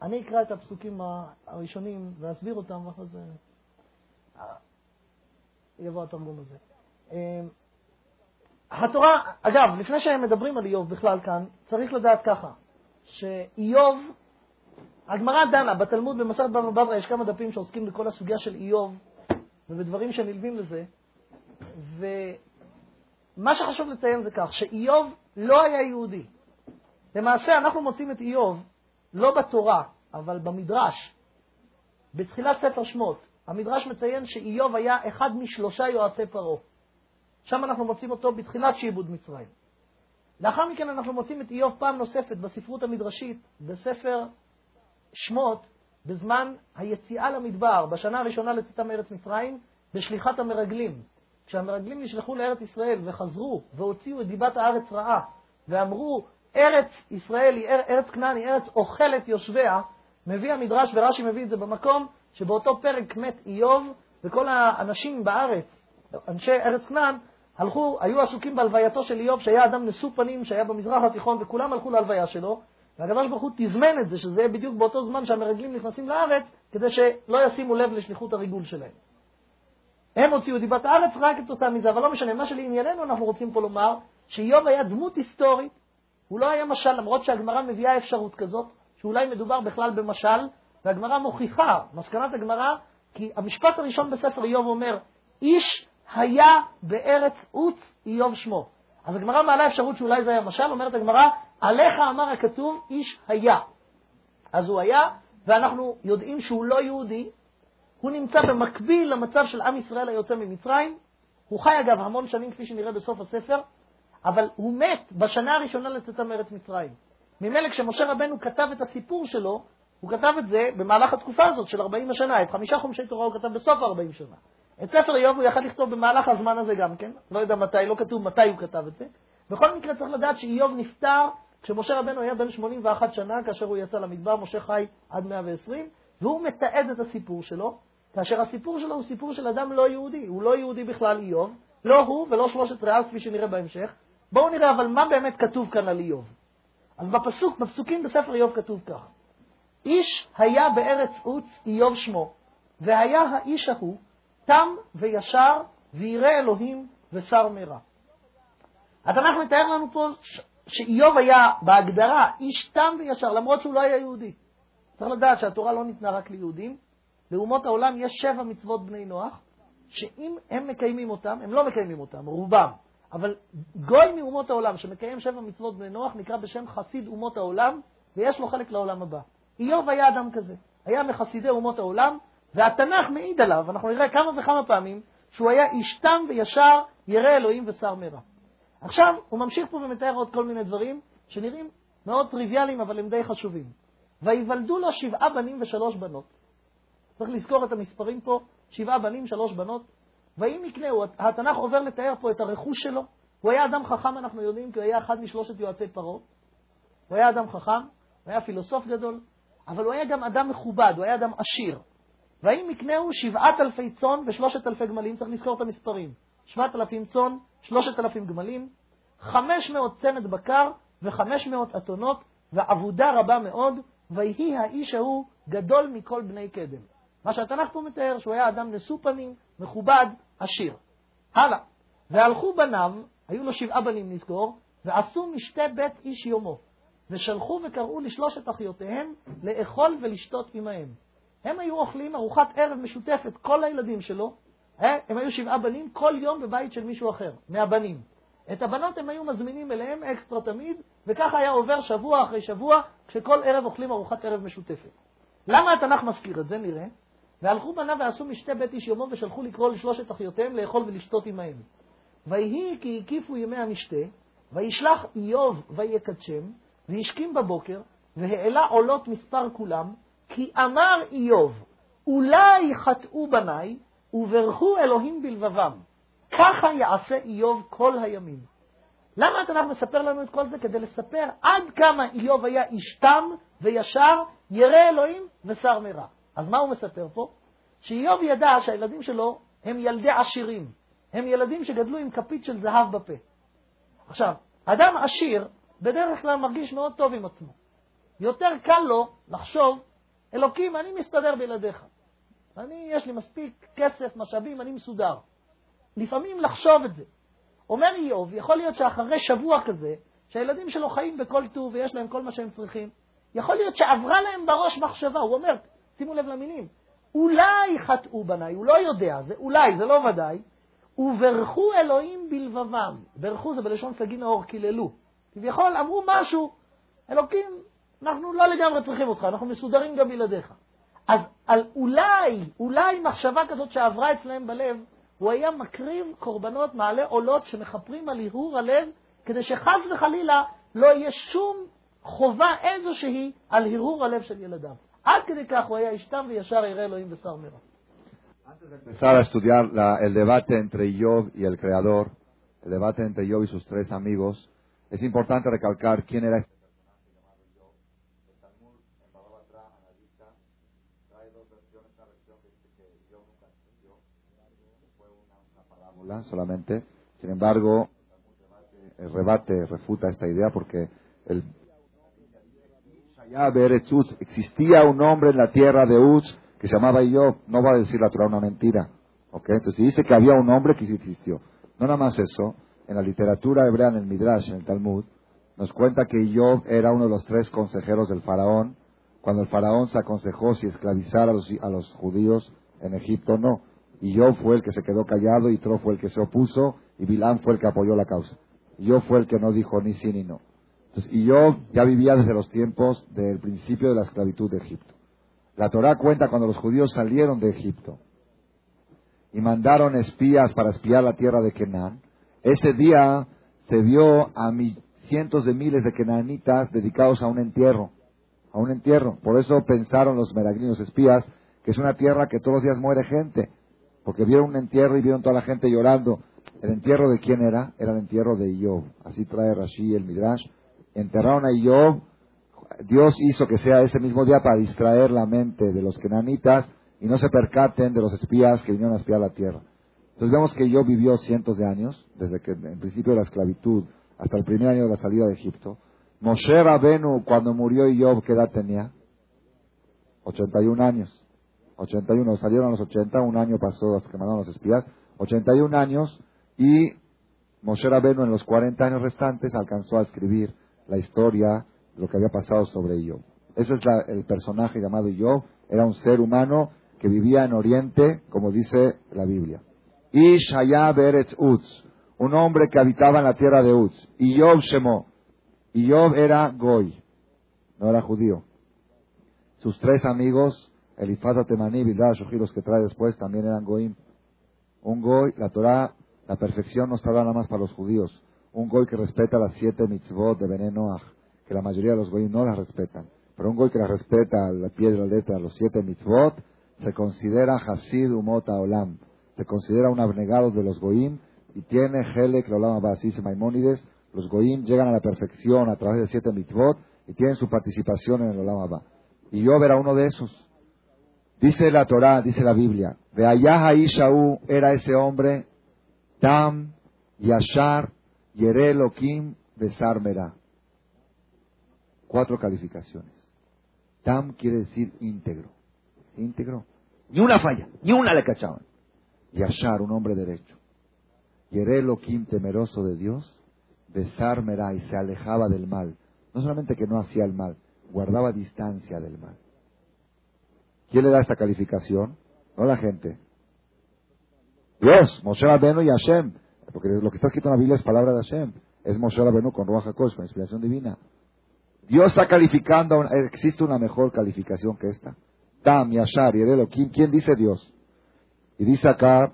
אני אקרא את הפסוקים הראשונים ואסביר אותם, ואחרי זה יבוא התרגום הזה. התורה, אגב, לפני שהם מדברים על איוב בכלל כאן, צריך לדעת ככה, שאיוב, הגמרא דנה בתלמוד במסכת בבא בתרא, יש כמה דפים שעוסקים בכל הסוגיה של איוב ובדברים שנלווים לזה, ומה שחשוב לציין זה כך, שאיוב לא היה יהודי. למעשה אנחנו מוצאים את איוב לא בתורה, אבל במדרש, בתחילת ספר שמות, המדרש מציין שאיוב היה אחד משלושה יועצי פרעה. שם אנחנו מוצאים אותו בתחילת שעבוד מצרים. לאחר מכן אנחנו מוצאים את איוב פעם נוספת בספרות המדרשית, בספר שמות, בזמן היציאה למדבר, בשנה הראשונה לצאתם מארץ מצרים, בשליחת המרגלים. כשהמרגלים נשלחו לארץ ישראל וחזרו והוציאו את דיבת הארץ רעה, ואמרו, ארץ ישראל היא ארץ כנען, היא ארץ אוכלת יושביה, מביא המדרש, ורש"י מביא את זה במקום, שבאותו פרק מת איוב, וכל האנשים בארץ, אנשי ארץ כנען, הלכו, היו עסוקים בהלווייתו של איוב, שהיה אדם נשוא פנים, שהיה במזרח התיכון, וכולם הלכו להלוויה שלו, והקדוש ברוך הוא תזמן את זה, שזה יהיה בדיוק באותו זמן שהמרגלים נכנסים לארץ, כדי שלא ישימו לב לשליחות הריגול שלהם. הם הוציאו דיבת הארץ רק כתוצאה מזה, אבל לא משנה, מה שלענייננו אנחנו רוצים פה לומר, שאיוב היה דמות היסטורית, הוא לא היה משל, למרות שהגמרא מביאה אפשרות כזאת, שאולי מדובר בכלל במשל, והגמרא מוכיחה, מסקנת הגמרא, כי המשפט הראשון בספר איוב אומר, איש היה בארץ עוץ איוב שמו. אז הגמרא מעלה אפשרות שאולי זה היה משל, אומרת הגמרא, עליך אמר הכתוב, איש היה. אז הוא היה, ואנחנו יודעים שהוא לא יהודי, הוא נמצא במקביל למצב של עם ישראל היוצא ממצרים. הוא חי אגב המון שנים, כפי שנראה בסוף הספר, אבל הוא מת בשנה הראשונה לצאתם מארץ מצרים. ממילא כשמשה רבנו כתב את הסיפור שלו, הוא כתב את זה במהלך התקופה הזאת של 40 השנה. את חמישה חומשי תורה הוא כתב בסוף 40 שנה. את ספר איוב הוא יכל לכתוב במהלך הזמן הזה גם כן, לא יודע מתי, לא כתוב מתי הוא כתב את זה. בכל מקרה צריך לדעת שאיוב נפטר כשמשה רבנו היה בן 81 שנה, כאשר הוא יצא למדבר, משה חי עד 120, והוא מתעד את הסיפור שלו, כאשר הסיפור שלו הוא סיפור של אדם לא יהודי, הוא לא יהודי בכלל איוב, לא הוא ולא שלושת רעיו כפי שנראה בהמשך. בואו נראה אבל מה באמת כתוב כאן על איוב. אז בפסוק, בפסוקים בספר איוב כתוב כך: איש היה בארץ עוץ איוב שמו, והיה האיש ההוא תם וישר וירא אלוהים ושר מרע. התנ"ך מתאר לנו פה שאיוב היה בהגדרה איש תם וישר, למרות שהוא לא היה יהודי. צריך לדעת שהתורה לא ניתנה רק ליהודים, לאומות העולם יש שבע מצוות בני נוח, שאם הם מקיימים אותם, הם לא מקיימים אותם, רובם, אבל גוי מאומות העולם שמקיים שבע מצוות בני נוח נקרא בשם חסיד אומות העולם, ויש לו חלק לעולם הבא. איוב היה אדם כזה, היה מחסידי אומות העולם, והתנ"ך מעיד עליו, אנחנו נראה כמה וכמה פעמים, שהוא היה איש תם וישר, ירא אלוהים ושר מרע. עכשיו, הוא ממשיך פה ומתאר עוד כל מיני דברים שנראים מאוד טריוויאליים, אבל הם די חשובים. ויוולדו לו שבעה בנים ושלוש בנות. צריך לזכור את המספרים פה, שבעה בנים, שלוש בנות. ואם יקנהו, התנ"ך עובר לתאר פה את הרכוש שלו. הוא היה אדם חכם, אנחנו יודעים, כי הוא היה אחד משלושת יועצי פרעה. הוא היה אדם חכם, הוא היה פילוסוף גדול, אבל הוא היה גם אדם מכובד, הוא היה אדם עשיר. ואם יקנהו שבעת אלפי צאן ושלושת אלפי גמלים, צריך לזכור את המספרים. שבעת אלפים צאן, שלושת אלפים גמלים, חמש מאות צמד בקר וחמש מאות אתונות, ועבודה רבה מאוד, ויהי האיש ההוא גדול מכל בני קדם. מה שהתנ"ך פה מתאר, שהוא היה אדם נשוא פנים, מכובד, עשיר. הלאה. והלכו בניו, היו לו שבעה בנים נזכור, ועשו משתה בית איש יומו, ושלחו וקראו לשלושת אחיותיהם לאכול ולשתות עמהם. הם היו אוכלים ארוחת ערב משותפת, כל הילדים שלו, אה, הם היו שבעה בנים, כל יום בבית של מישהו אחר, מהבנים. את הבנות הם היו מזמינים אליהם אקסטרה תמיד, וככה היה עובר שבוע אחרי שבוע, כשכל ערב אוכלים ארוחת ערב משותפת. למה התנ"ך מזכיר את זה? נראה. והלכו בניו ועשו משתה בית איש יומו ושלחו לקרוא לשלושת אחיותיהם לאכול ולשתות עמהם. ויהי כי הקיפו ימי המשתה, וישלח איוב ויקדשם, והשכים בבוקר, והעלה עולות מספר כולם, כי אמר איוב, אולי חטאו בניי, וברכו אלוהים בלבבם. ככה יעשה איוב כל הימים. למה התנ"ך מספר לנו את כל זה? כדי לספר עד כמה איוב היה איש תם וישר, ירא אלוהים ושר מרע. אז מה הוא מספר פה? שאיוב ידע שהילדים שלו הם ילדי עשירים. הם ילדים שגדלו עם כפית של זהב בפה. עכשיו, אדם עשיר בדרך כלל מרגיש מאוד טוב עם עצמו. יותר קל לו לחשוב, אלוקים, אני מסתדר בלעדיך. אני, יש לי מספיק כסף, משאבים, אני מסודר. לפעמים לחשוב את זה. אומר איוב, יכול להיות שאחרי שבוע כזה, שהילדים שלו חיים בכל טוב ויש להם כל מה שהם צריכים, יכול להיות שעברה להם בראש מחשבה, הוא אומר, שימו לב למילים, אולי חטאו בניי, הוא לא יודע, זה אולי, זה לא ודאי, וברכו אלוהים בלבבם. ברכו זה בלשון סגי נאור, קיללו. כביכול אמרו משהו, אלוקים, אנחנו לא לגמרי צריכים אותך, אנחנו מסודרים גם בלעדיך. אז על אולי, אולי מחשבה כזאת שעברה אצלם בלב, הוא היה מקריב קורבנות מעלה עולות שמכפרים על הרהור הלב, כדי שחס וחלילה לא יהיה שום חובה איזושהי על הרהור הלב של ילדיו. עד כדי כך הוא היה איש תם וישר ירא אלוהים ושר מרע. Empezar a estudiar la, el debate entre Job y el Creador, el debate entre Job y sus tres amigos, es importante recalcar quién era solamente. Sin embargo, el rebate, refuta esta idea porque el existía un hombre en la tierra de Uz que se llamaba Job, no va a decir la Torah una mentira. ¿ok? Entonces, dice que había un hombre que existió. No nada más eso, en la literatura hebrea, en el Midrash, en el Talmud, nos cuenta que Job era uno de los tres consejeros del faraón, cuando el faraón se aconsejó si esclavizar a los, a los judíos en Egipto o no. Y Job fue el que se quedó callado, y Tro fue el que se opuso, y Bilán fue el que apoyó la causa. Y Job fue el que no dijo ni sí ni no. Entonces, y Job ya vivía desde los tiempos del principio de la esclavitud de Egipto. La Torah cuenta cuando los judíos salieron de Egipto y mandaron espías para espiar la tierra de Canaán. Ese día se vio a cientos de miles de kenanitas dedicados a un entierro, a un entierro. Por eso pensaron los meragrinos espías que es una tierra que todos los días muere gente, porque vieron un entierro y vieron toda la gente llorando. ¿El entierro de quién era? Era el entierro de Job. Así trae Rashi el Midrash. Enterraron a Job Dios hizo que sea ese mismo día para distraer la mente de los kenanitas y no se percaten de los espías que vinieron a espiar la tierra. Entonces vemos que Job vivió cientos de años, desde que en principio de la esclavitud hasta el primer año de la salida de Egipto. Moshe Rabenu, cuando murió Job, ¿qué edad tenía? 81 años. 81, salieron a los 80, un año pasó hasta que mandaron los espías. 81 años y Moshe Rabenu en los 40 años restantes alcanzó a escribir la historia lo que había pasado sobre Job. Ese es el personaje llamado Job. Era un ser humano que vivía en Oriente, como dice la Biblia. Y Beretz Uz, un hombre que habitaba en la tierra de Uz. Y Job Shemó. Y Job era Goy, no era judío. Sus tres amigos, Elifaz Temaní, Bildad, los que trae después, también eran Goim. Un Goy, la Torah, la perfección no está dada nada más para los judíos. Un Goy que respeta las siete mitzvot de Benenoach que la mayoría de los goyim no las respetan. Pero un goy que las respeta a la pie de la letra, los siete mitzvot, se considera Hasid Umot Olam. Se considera un abnegado de los goyim y tiene Helek Olam Abba, así dice Maimónides. Los goyim llegan a la perfección a través de siete mitzvot y tienen su participación en el Olam. Y yo era uno de esos. Dice la Torah, dice la Biblia, de allá era ese hombre, Tam, Yashar, Yere Elohim, Besar Merah cuatro calificaciones. Tam quiere decir íntegro. Íntegro. Ni una falla, ni una le cachaban. Yashar, un hombre derecho. Yerelo Kim, temeroso de Dios. Besar Merá y se alejaba del mal. No solamente que no hacía el mal, guardaba distancia del mal. ¿Quién le da esta calificación? No la gente. Dios, Moshe Rabbeinu y Hashem. Porque lo que está escrito en la Biblia es palabra de Hashem. Es Moshe Rabenu con Ruach HaKosh, con inspiración divina. Dios está calificando, existe una mejor calificación que esta. Tam, Yashar, Yerelo, ¿quién, ¿quién dice Dios? Y dice acá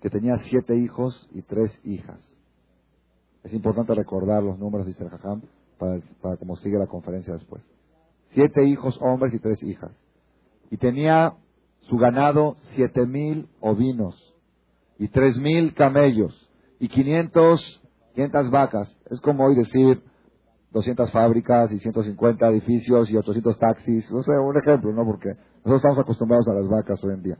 que tenía siete hijos y tres hijas. Es importante recordar los números, dice el para, para como sigue la conferencia después. Siete hijos hombres y tres hijas. Y tenía su ganado siete mil ovinos y tres mil camellos y quinientos, quinientas vacas. Es como hoy decir 200 fábricas y 150 edificios y 800 taxis. No sé, un ejemplo, ¿no? Porque nosotros estamos acostumbrados a las vacas hoy en día.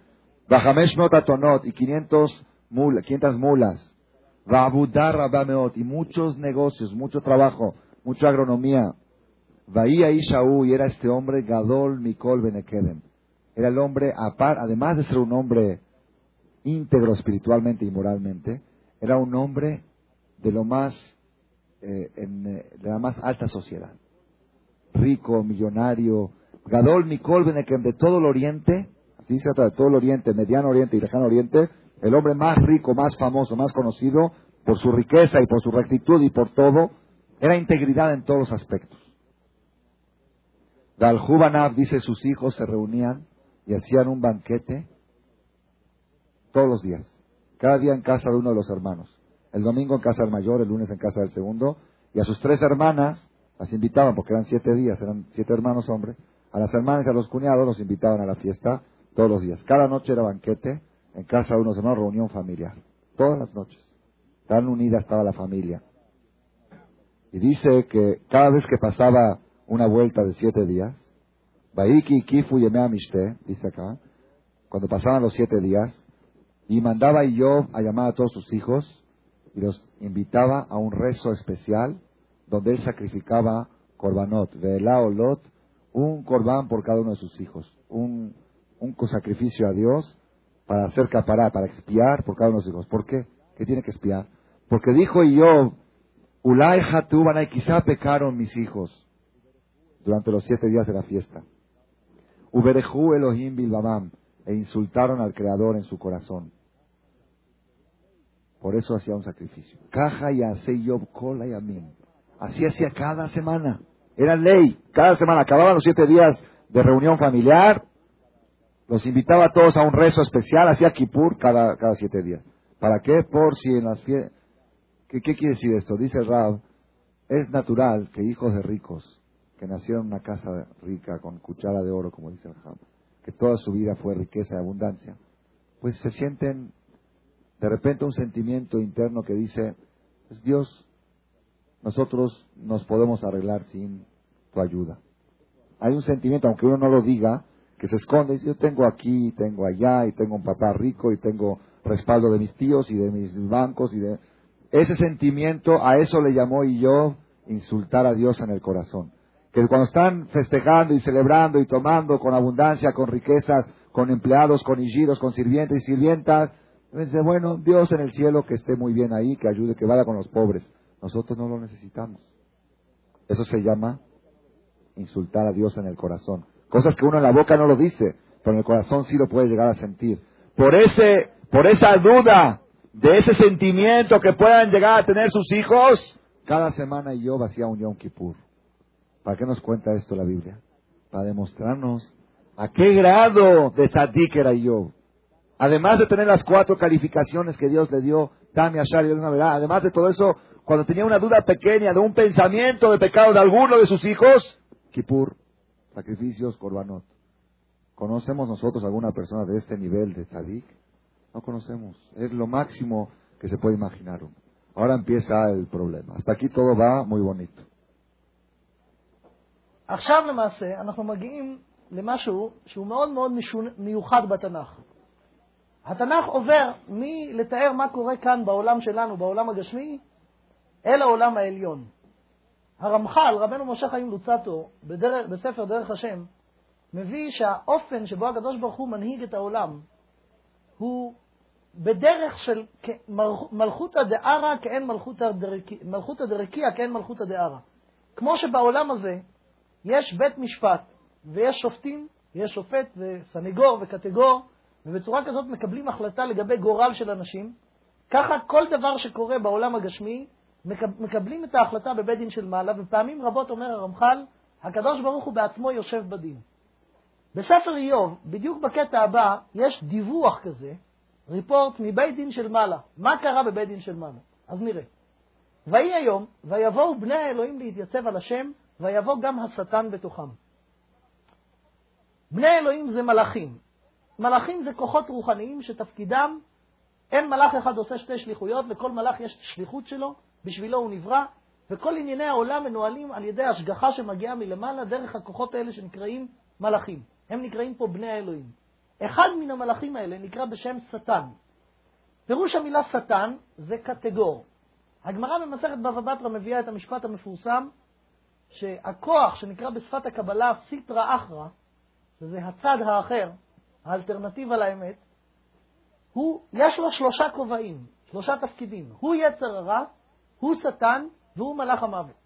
Bajamesh Notatonot y 500 mulas, 500 mulas. Rabameot y muchos negocios, mucho trabajo, mucha agronomía. Bahía Ishaú y era este hombre Gadol Mikol Benekedem. Era el hombre, además de ser un hombre íntegro espiritualmente y moralmente, era un hombre de lo más, eh, en, eh, de la más alta sociedad. Rico, millonario, Gadol Mikol Benekedem de todo el Oriente, trata de todo el Oriente, Mediano Oriente y Lejano Oriente, el hombre más rico, más famoso, más conocido por su riqueza y por su rectitud y por todo, era integridad en todos los aspectos. Galjubanab dice sus hijos se reunían y hacían un banquete todos los días, cada día en casa de uno de los hermanos. El domingo en casa del mayor, el lunes en casa del segundo, y a sus tres hermanas las invitaban, porque eran siete días, eran siete hermanos hombres, a las hermanas y a los cuñados los invitaban a la fiesta todos los días. Cada noche era banquete en casa de unos hermanos, reunión familiar, todas las noches. Tan unida estaba la familia. Y dice que cada vez que pasaba una vuelta de siete días, Baiki Kifu Mishte, dice acá, cuando pasaban los siete días, y mandaba yo a llamar a todos sus hijos y los invitaba a un rezo especial donde él sacrificaba korbanot, ve'ela lot, un corbán por cada uno de sus hijos, un, un sacrificio a Dios para hacer capará, para expiar por cada uno de sus hijos. ¿Por qué? ¿Qué tiene que expiar? Porque dijo yo, Ulay y quizá pecaron mis hijos durante los siete días de la fiesta. Uberejú Elohim Bilbamam, e insultaron al Creador en su corazón. Por eso hacía un sacrificio. Caja y hace Kola y. Así hacía cada semana. Era ley. Cada semana acababan los siete días de reunión familiar. Los invitaba a todos a un rezo especial. Hacía Kippur cada, cada siete días. ¿Para qué? Por si en las fiestas. ¿Qué, quiere decir esto? Dice Rab. Es natural que hijos de ricos que nacieron en una casa rica con cuchara de oro, como dice el Ham, que toda su vida fue riqueza y abundancia, pues se sienten de repente un sentimiento interno que dice, pues Dios, nosotros nos podemos arreglar sin tu ayuda. Hay un sentimiento, aunque uno no lo diga, que se esconde, dice, yo tengo aquí, tengo allá, y tengo un papá rico, y tengo respaldo de mis tíos y de mis bancos, y de... Ese sentimiento, a eso le llamó y yo insultar a Dios en el corazón que cuando están festejando y celebrando y tomando con abundancia, con riquezas, con empleados, con hijidos, con sirvientes y sirvientas, dice, bueno, Dios en el cielo que esté muy bien ahí, que ayude, que vaya con los pobres. Nosotros no lo necesitamos. Eso se llama insultar a Dios en el corazón. Cosas que uno en la boca no lo dice, pero en el corazón sí lo puede llegar a sentir. Por ese, por esa duda de ese sentimiento que puedan llegar a tener sus hijos, cada semana yo hacía un Yom Kippur. ¿Para qué nos cuenta esto la Biblia? Para demostrarnos a qué grado de tzadik era yo. Además de tener las cuatro calificaciones que Dios le dio, Tami, Ashar y una verdad, además de todo eso, cuando tenía una duda pequeña de un pensamiento de pecado de alguno de sus hijos, Kippur, sacrificios, korbanot. ¿Conocemos nosotros alguna persona de este nivel de tzadik? No conocemos. Es lo máximo que se puede imaginar. Ahora empieza el problema. Hasta aquí todo va muy bonito. עכשיו למעשה אנחנו מגיעים למשהו שהוא מאוד מאוד מיוחד בתנ"ך. התנ"ך עובר מלתאר מה קורה כאן בעולם שלנו, בעולם הגשמי, אל העולם העליון. הרמח"ל, רבנו משה חיים לוצטו, בדרך, בספר דרך השם, מביא שהאופן שבו הקדוש ברוך הוא מנהיג את העולם הוא בדרך של מלכותא דערא כאין מלכותא דרקיע כאין מלכותא דערא. כמו שבעולם הזה יש בית משפט, ויש שופטים, יש שופט וסנגור וקטגור, ובצורה כזאת מקבלים החלטה לגבי גורל של אנשים, ככה כל דבר שקורה בעולם הגשמי, מקבלים את ההחלטה בבית דין של מעלה, ופעמים רבות אומר הרמח"ל, הקדוש ברוך הוא בעצמו יושב בדין. בספר איוב, בדיוק בקטע הבא, יש דיווח כזה, ריפורט מבית דין של מעלה. מה קרה בבית דין של מעלה? אז נראה. ויהי היום, ויבואו בני האלוהים להתייצב על השם, ויבוא גם השטן בתוכם. בני אלוהים זה מלאכים. מלאכים זה כוחות רוחניים שתפקידם, אין מלאך אחד עושה שתי שליחויות, לכל מלאך יש שליחות שלו, בשבילו הוא נברא, וכל ענייני העולם מנוהלים על ידי השגחה שמגיעה מלמעלה דרך הכוחות האלה שנקראים מלאכים. הם נקראים פה בני האלוהים. אחד מן המלאכים האלה נקרא בשם שטן. פירוש המילה שטן זה קטגור. הגמרא במסכת בבא בתרא מביאה את המשפט המפורסם שהכוח שנקרא בשפת הקבלה סיטרא אחרא, שזה הצד האחר, האלטרנטיבה לאמת, הוא, יש לו שלושה כובעים, שלושה תפקידים. הוא יצר הרע, הוא שטן והוא מלאך המוות.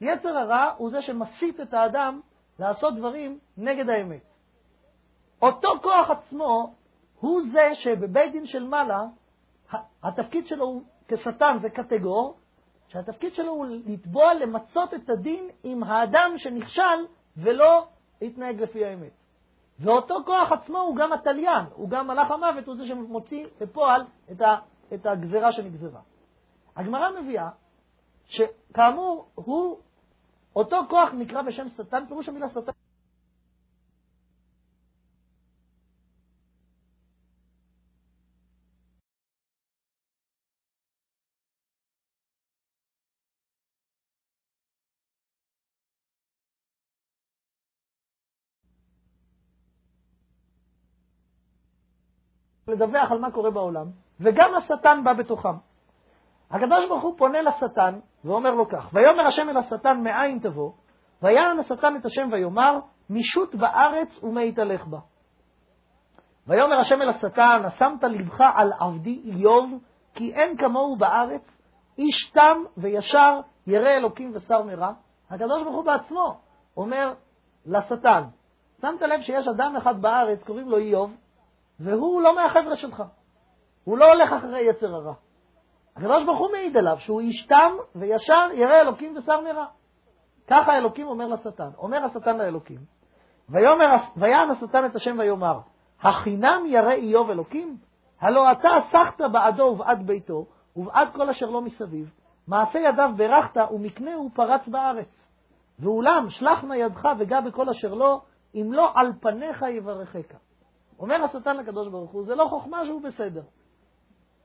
יצר הרע הוא זה שמסית את האדם לעשות דברים נגד האמת. אותו כוח עצמו הוא זה שבבית דין של מעלה, התפקיד שלו הוא כשטן זה קטגור, שהתפקיד שלו הוא לתבוע, למצות את הדין עם האדם שנכשל ולא התנהג לפי האמת. ואותו כוח עצמו הוא גם התליין, הוא גם מלאך המוות, הוא זה שמוציא בפועל את, את הגזרה שנגזרה. הגמרא מביאה שכאמור, הוא, אותו כוח נקרא בשם שטן, פירוש המילה שטן. לדווח על מה קורה בעולם, וגם השטן בא בתוכם. הקדוש ברוך הוא פונה לשטן ואומר לו כך, ויאמר השם אל השטן מאין תבוא, ויען השטן את השם ויאמר, משוט בארץ ומהתהלך בה. ויאמר השם אל השטן, השמת לבך על עבדי איוב, כי אין כמוהו בארץ, איש תם וישר, ירא אלוקים ושר מרע. הקדוש ברוך הוא בעצמו אומר לשטן, שמת לב שיש אדם אחד בארץ, קוראים לו איוב, והוא לא מהחבר'ה שלך. הוא לא הולך אחרי יצר הרע. הקדוש ברוך הוא מעיד עליו שהוא איש תם וישר ירא אלוקים ושר מרע. ככה אלוקים אומר לשטן. אומר השטן לאלוקים, ויען השטן את השם ויאמר, החינם ירא איוב אלוקים? הלא אתה סחת בעדו ובעד ביתו, ובעד כל אשר לא מסביב, מעשה ידיו ברכת ומקנהו פרץ בארץ. ואולם שלח נא ידך וגע בכל אשר לא, אם לא על פניך יברכך. אומר השטן לקדוש ברוך הוא, זה לא חוכמה שהוא בסדר.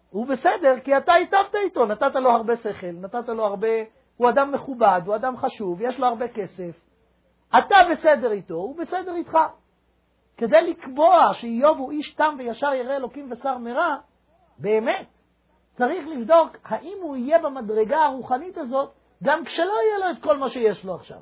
הוא בסדר כי אתה היטבת איתו, נתת לו הרבה שכל, נתת לו הרבה... הוא אדם מכובד, הוא אדם חשוב, יש לו הרבה כסף. אתה בסדר איתו, הוא בסדר איתך. כדי לקבוע שאיוב הוא איש תם וישר ירא אלוקים ושר מרע, באמת, צריך לבדוק האם הוא יהיה במדרגה הרוחנית הזאת גם כשלא יהיה לו את כל מה שיש לו עכשיו.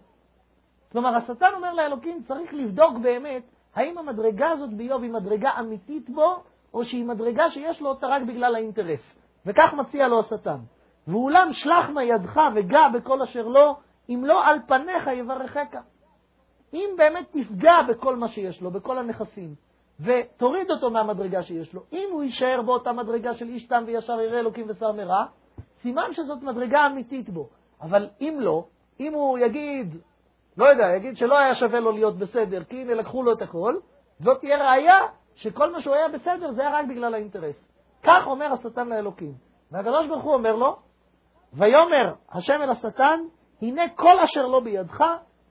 כלומר, השטן אומר לאלוקים, צריך לבדוק באמת האם המדרגה הזאת באיוב היא מדרגה אמיתית בו, או שהיא מדרגה שיש לו אותה רק בגלל האינטרס. וכך מציע לו השטן. ואולם שלח נא ידך וגע בכל אשר לא, אם לא על פניך יברכך. אם באמת תפגע בכל מה שיש לו, בכל הנכסים, ותוריד אותו מהמדרגה שיש לו, אם הוא יישאר באותה מדרגה של איש תם וישר ירא אלוקים ושר מרע, סימן שזאת מדרגה אמיתית בו. אבל אם לא, אם הוא יגיד, לא יודע, יגיד שלא היה שווה לו להיות בסדר, כי הנה לקחו לו את הכל, זאת תהיה ראיה שכל מה שהוא היה בסדר זה היה רק בגלל האינטרס. כך אומר השטן לאלוקים. והקדוש ברוך הוא אומר לו, ויאמר השם אל השטן, הנה כל אשר לא בידך,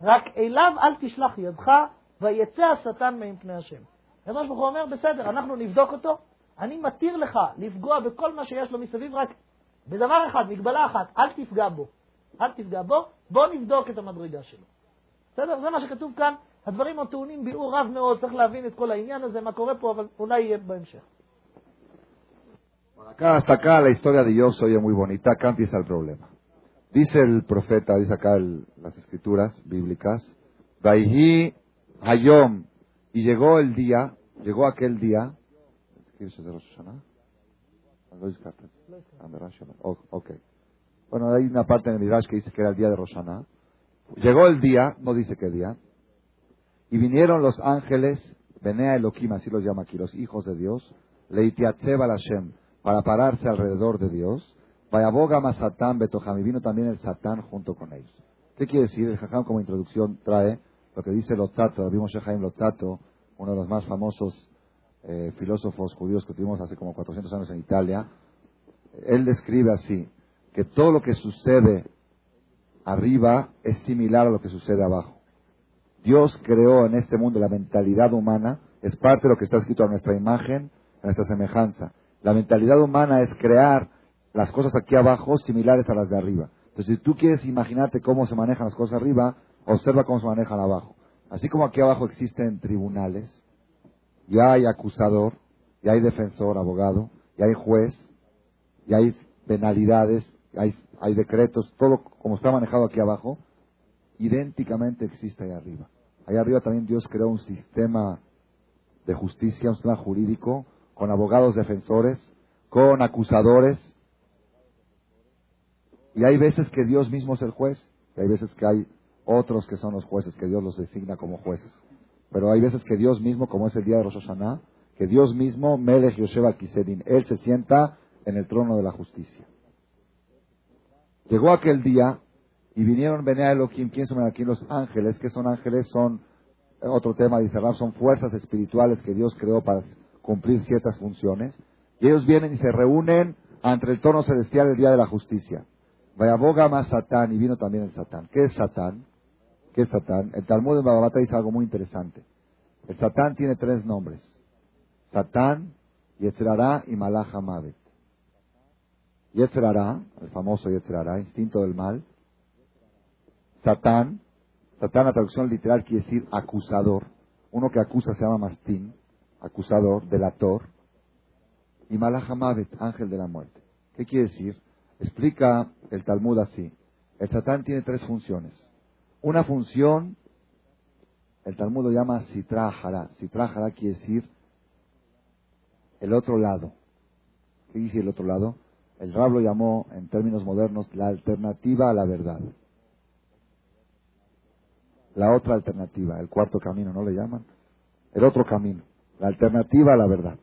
רק אליו אל תשלח ידך, ויצא השטן מעם פני השם. הקדוש ברוך הוא אומר, בסדר, אנחנו נבדוק אותו, אני מתיר לך לפגוע בכל מה שיש לו מסביב, רק בדבר אחד, מגבלה אחת, אל תפגע בו. אל תפגע בו, בוא נבדוק את המדרגה שלו. בסדר? זה מה שכתוב כאן, הדברים הטעונים ביאור רב מאוד, צריך להבין את כל העניין הזה, מה קורה פה, אבל אולי יהיה בהמשך. Acá, hasta acá la historia de Dios oye muy bonita, acá empieza el problema. Dice el profeta, dice acá el, las escrituras bíblicas, Vaihi Hayom, y llegó el día, llegó aquel día, ¿quieres de Rosh Hashanah? Oh, ok. Bueno, hay una parte en el Midrash que dice que era el día de Roshaná. Llegó el día, no dice qué día, y vinieron los ángeles, Benea Elohim, así los llama aquí, los hijos de Dios, Leitiatzeb al Hashem, para pararse alrededor de Dios. Vayaboga más Satán Betojam, y vino también el Satán junto con ellos. ¿Qué quiere decir? El Jajam como introducción trae lo que dice Lotzato, vimos Shehaim Lotzato, uno de los más famosos eh, filósofos judíos que tuvimos hace como 400 años en Italia. Él describe así, que todo lo que sucede arriba es similar a lo que sucede abajo. Dios creó en este mundo la mentalidad humana, es parte de lo que está escrito a nuestra imagen, a nuestra semejanza. La mentalidad humana es crear las cosas aquí abajo similares a las de arriba. Entonces, si tú quieres imaginarte cómo se manejan las cosas arriba, observa cómo se manejan abajo. Así como aquí abajo existen tribunales, ya hay acusador, ya hay defensor, abogado, ya hay juez, ya hay penalidades, hay, hay decretos, todo como está manejado aquí abajo, idénticamente existe ahí arriba. Ahí arriba también Dios creó un sistema de justicia, un sistema jurídico, con abogados defensores, con acusadores. Y hay veces que Dios mismo es el juez, y hay veces que hay otros que son los jueces, que Dios los designa como jueces. Pero hay veces que Dios mismo, como es el día de Rosh Hashanah, que Dios mismo, Melech Yosheva Kisedin, Él se sienta en el trono de la justicia. Llegó aquel día y vinieron Benea Elohim, ¿quién son aquí los ángeles? que son ángeles? Son, eh, otro tema dice son fuerzas espirituales que Dios creó para cumplir ciertas funciones. Y ellos vienen y se reúnen ante el trono celestial el día de la justicia. Vayaboga más Satán y vino también el Satán. ¿Qué es Satán? ¿Qué es Satán? El Talmud de Bababata dice algo muy interesante. El Satán tiene tres nombres. Satán, Yetzerará y Malach. Yetzerará, el famoso Yetzerará, instinto del mal. Satán, Satán la traducción literal quiere decir acusador. Uno que acusa se llama mastín, acusador, delator. Y Malach Hamavet, ángel de la muerte. ¿Qué quiere decir? Explica el Talmud así. El Satán tiene tres funciones. Una función, el Talmud lo llama Sitrahara. Sitrahara quiere decir el otro lado. ¿Qué dice el otro lado? El Rab lo llamó, en términos modernos, la alternativa a la verdad. La otra alternativa, el cuarto camino, ¿no le llaman? El otro camino, la alternativa a la verdad.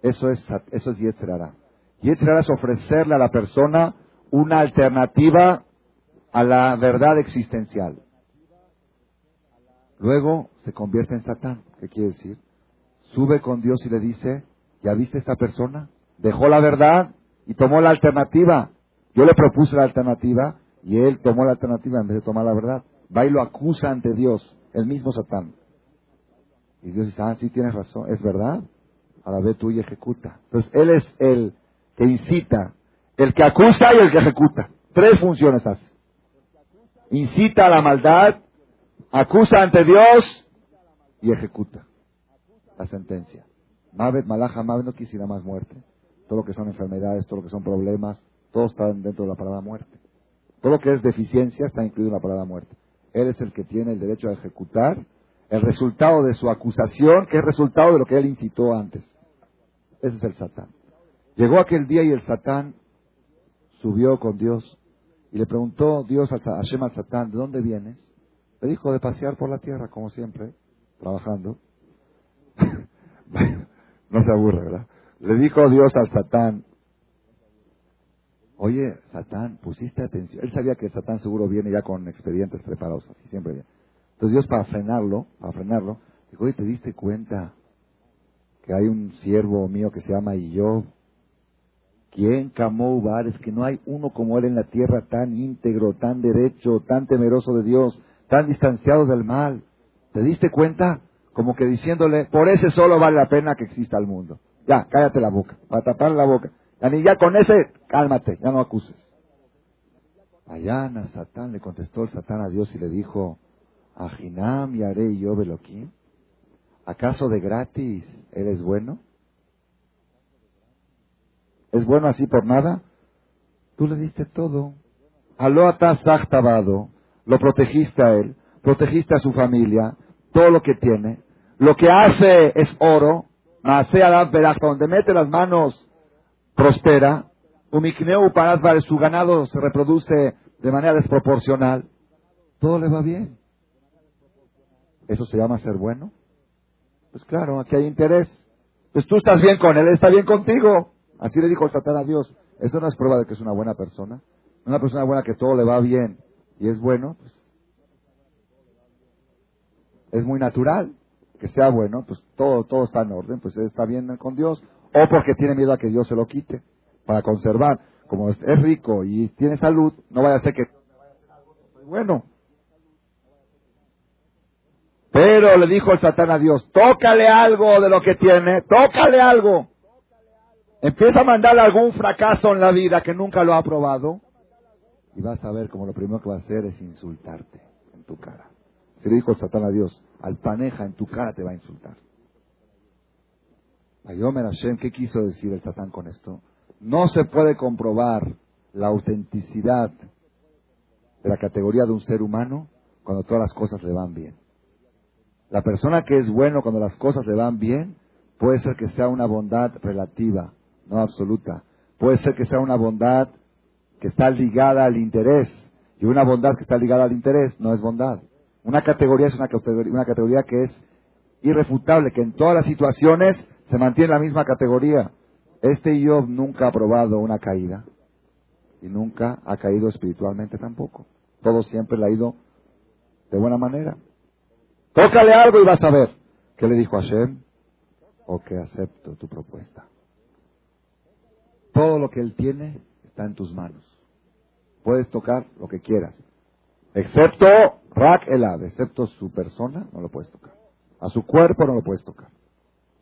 Eso es, eso es Yetzerara. Yetzerara es ofrecerle a la persona una alternativa a la verdad existencial. Luego se convierte en Satán. ¿Qué quiere decir? Sube con Dios y le dice, ¿ya viste esta persona? Dejó la verdad y tomó la alternativa. Yo le propuse la alternativa y él tomó la alternativa en vez de tomar la verdad. Va y lo acusa ante Dios, el mismo Satán. Y Dios dice, ah, sí tienes razón, es verdad. Ahora ve tú y ejecuta. Entonces él es el que incita, el que acusa y el que ejecuta. Tres funciones hace incita a la maldad, acusa ante Dios y ejecuta la sentencia. Mavet, Malaja, Mavet no quisiera más muerte. Todo lo que son enfermedades, todo lo que son problemas, todo está dentro de la palabra muerte. Todo lo que es deficiencia está incluido en la palabra muerte. Él es el que tiene el derecho a ejecutar el resultado de su acusación, que es resultado de lo que él incitó antes. Ese es el Satán. Llegó aquel día y el Satán subió con Dios y le preguntó Dios a Hashem al Satán, ¿de dónde vienes? Le dijo, de pasear por la tierra, como siempre, trabajando. no se aburre, ¿verdad? Le dijo Dios al Satán, oye, Satán, pusiste atención. Él sabía que Satán seguro viene ya con expedientes preparados, así siempre viene. Entonces Dios para frenarlo, para frenarlo, dijo, oye, ¿te diste cuenta que hay un siervo mío que se llama Iyob? ¿Quién camó Es que no hay uno como él en la tierra tan íntegro, tan derecho, tan temeroso de Dios, tan distanciado del mal. ¿Te diste cuenta? Como que diciéndole, por ese solo vale la pena que exista el mundo. Ya, cállate la boca, para tapar la boca. Ya, ya con ese, cálmate, ya no acuses. Allá Satán le contestó el Satán a Dios y le dijo, Ajinam y haré yo veloquín. ¿Acaso de gratis eres bueno? ¿Es bueno así por nada? Tú le diste todo. Aló tabado, lo protegiste a él, protegiste a su familia, todo lo que tiene. Lo que hace es oro, donde mete las manos prospera. Umikneu para su ganado se reproduce de manera desproporcional. Todo le va bien. ¿Eso se llama ser bueno? Pues claro, aquí hay interés. Pues tú estás bien con él, él está bien contigo. Así le dijo el Satán a Dios. Esto no es prueba de que es una buena persona. Una persona buena que todo le va bien y es bueno, pues es muy natural que sea bueno, pues todo, todo está en orden, pues está bien con Dios. O porque tiene miedo a que Dios se lo quite para conservar. Como es, rico y tiene salud, no vaya a ser que bueno. Pero le dijo el Satán a Dios, tócale algo de lo que tiene, tócale algo. Empieza a mandarle algún fracaso en la vida que nunca lo ha probado y vas a ver como lo primero que va a hacer es insultarte en tu cara. Se le dijo el Satán a Dios, al paneja en tu cara te va a insultar. Ayomer Hashem, ¿qué quiso decir el Satán con esto? No se puede comprobar la autenticidad de la categoría de un ser humano cuando todas las cosas le van bien. La persona que es bueno cuando las cosas le van bien puede ser que sea una bondad relativa, no absoluta. Puede ser que sea una bondad que está ligada al interés. Y una bondad que está ligada al interés no es bondad. Una categoría es una categoría, una categoría que es irrefutable, que en todas las situaciones se mantiene la misma categoría. Este Job nunca ha probado una caída y nunca ha caído espiritualmente tampoco. Todo siempre le ha ido de buena manera. Tócale algo y vas a ver. ¿Qué le dijo Hashem? O que acepto tu propuesta. Todo lo que él tiene está en tus manos. Puedes tocar lo que quieras. Excepto Rak Elad, excepto su persona, no lo puedes tocar. A su cuerpo no lo puedes tocar.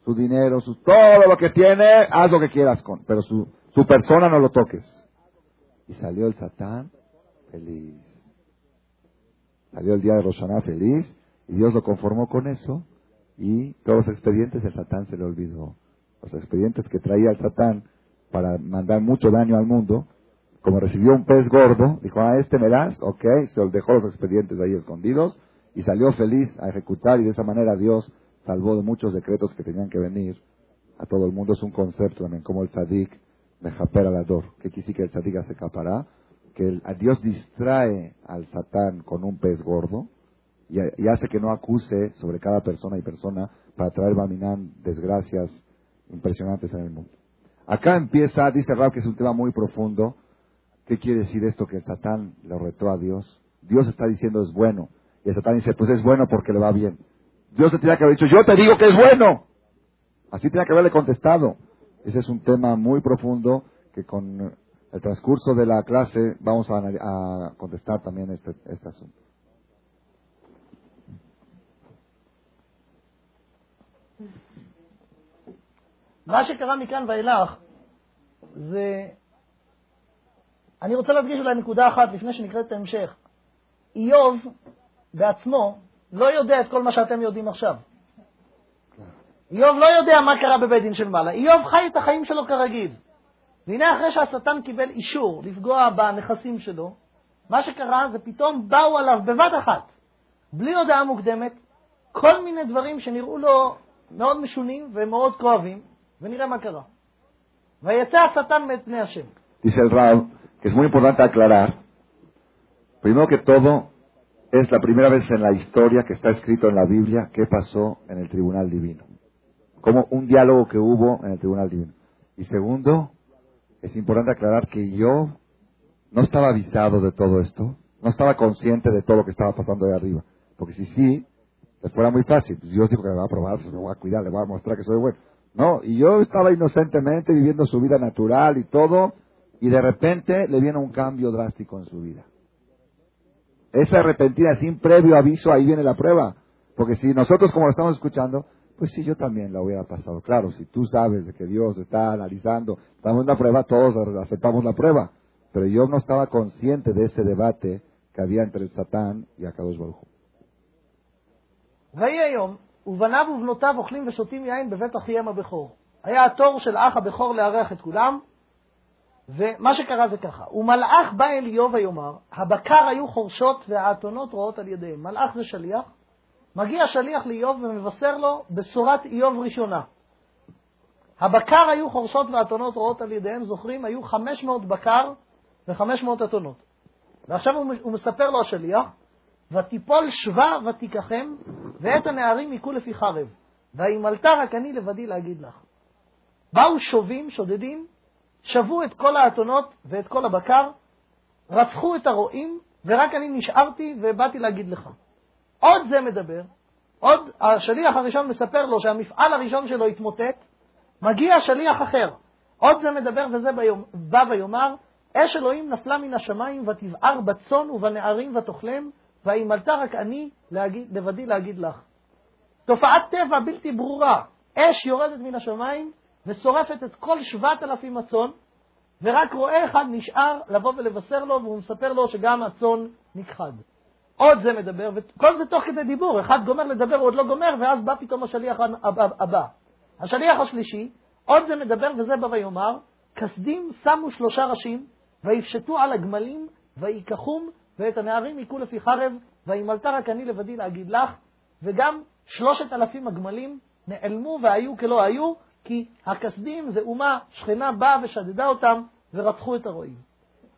Su dinero, su, todo lo que tiene, haz lo que quieras con, pero su, su persona no lo toques. Y salió el Satán feliz. Salió el día de Roshaná feliz y Dios lo conformó con eso y todos los expedientes el Satán se le olvidó. Los expedientes que traía el Satán para mandar mucho daño al mundo, como recibió un pez gordo, dijo, ah, este me das, ok, se dejó los expedientes ahí escondidos y salió feliz a ejecutar y de esa manera Dios salvó de muchos decretos que tenían que venir a todo el mundo. Es un concepto también, como el tzadik de Japer Alador, que quisi que el tzadik se capará, que el, a Dios distrae al Satán con un pez gordo y, hace que no acuse sobre cada persona y persona para traer Baminán desgracias impresionantes en el mundo. Acá empieza, dice Rab, que es un tema muy profundo. ¿Qué quiere decir esto que el Satán le retó a Dios? Dios está diciendo es bueno. Y el Satán dice, pues es bueno porque le va bien. Dios te tenía que haber dicho, yo te digo que es bueno. Así tenía que haberle contestado. Ese es un tema muy profundo que con el transcurso de la clase vamos a, contestar también este, este asunto. מה שקרה מכאן ואילך זה... אני רוצה להדגיש אולי נקודה אחת לפני שנקרא את ההמשך. איוב בעצמו לא יודע את כל מה שאתם יודעים עכשיו. איוב לא יודע מה קרה בבית דין של מעלה. איוב חי את החיים שלו כרגיל. והנה אחרי שהשטן קיבל אישור לפגוע בנכסים שלו, מה שקרה זה פתאום באו עליו בבת אחת, בלי הודעה מוקדמת, כל מיני דברים שנראו לו מאוד משונים ומאוד כואבים, ונראה מה קרה. ויצא השטן מאת פני השם. El Rab que es muy importante aclarar, primero que todo, es la primera vez en la historia que está escrito en la Biblia qué pasó en el tribunal divino. Como un diálogo que hubo en el tribunal divino. Y segundo, es importante aclarar que yo no estaba avisado de todo esto, no estaba consciente de todo lo que estaba pasando de arriba. Porque si sí, pues fuera muy fácil. Pues Dios dijo que me va a probar, pues me voy a cuidar, le voy a mostrar que soy bueno. No, y yo estaba inocentemente viviendo su vida natural y todo, y de repente le viene un cambio drástico en su vida. Esa repentina, sin previo aviso, ahí viene la prueba. Porque si nosotros como lo estamos escuchando, pues sí, yo también la hubiera pasado. Claro, si tú sabes de que Dios está analizando, estamos en la prueba, todos aceptamos la prueba. Pero yo no estaba consciente de ese debate que había entre el Satán y Akadosh Baruj ובניו ובנותיו אוכלים ושותים יין בבית אחיהם הבכור. היה התור של אח הבכור לארח את כולם, ומה שקרה זה ככה, ומלאך בא אל איוב ויאמר, הבקר היו חורשות והאתונות רואות על ידיהם. מלאך זה שליח, מגיע שליח לאיוב ומבשר לו בשורת איוב ראשונה. הבקר היו חורשות ואתונות רואות על ידיהם, זוכרים? היו 500 בקר ו-500 אתונות. ועכשיו הוא מספר לו השליח, ותיפול שווה ותיקחם, ואת הנערים יכו לפי חרב. וימלטה רק אני לבדי להגיד לך. באו שובים, שודדים, שבו את כל האתונות ואת כל הבקר, רצחו את הרועים, ורק אני נשארתי ובאתי להגיד לך. עוד זה מדבר, עוד השליח הראשון מספר לו שהמפעל הראשון שלו התמוטט, מגיע שליח אחר. עוד זה מדבר וזה ביום, בא ויאמר, אש אלוהים נפלה מן השמיים ותבער בצאן ובנערים ותאכלם, וימלתה רק אני להגיד, לבדי להגיד לך. תופעת טבע בלתי ברורה, אש יורדת מן השמיים ושורפת את כל שבעת אלפים הצאן, ורק רועה אחד נשאר לבוא ולבשר לו, והוא מספר לו שגם הצאן נכחד. עוד זה מדבר, וכל זה תוך כדי דיבור, אחד גומר לדבר, הוא עוד לא גומר, ואז בא פתאום השליח הבא. השליח השלישי, עוד זה מדבר, וזה בא ויאמר, כסדים שמו שלושה ראשים, ויפשטו על הגמלים, ויקחום, ואת הנערים יכו לפי חרב, וימלתה רק אני לבדי להגיד לך, וגם שלושת אלפים הגמלים נעלמו והיו כלא היו, כי הכסדים זה אומה שכנה באה ושדדה אותם ורצחו את הרועים.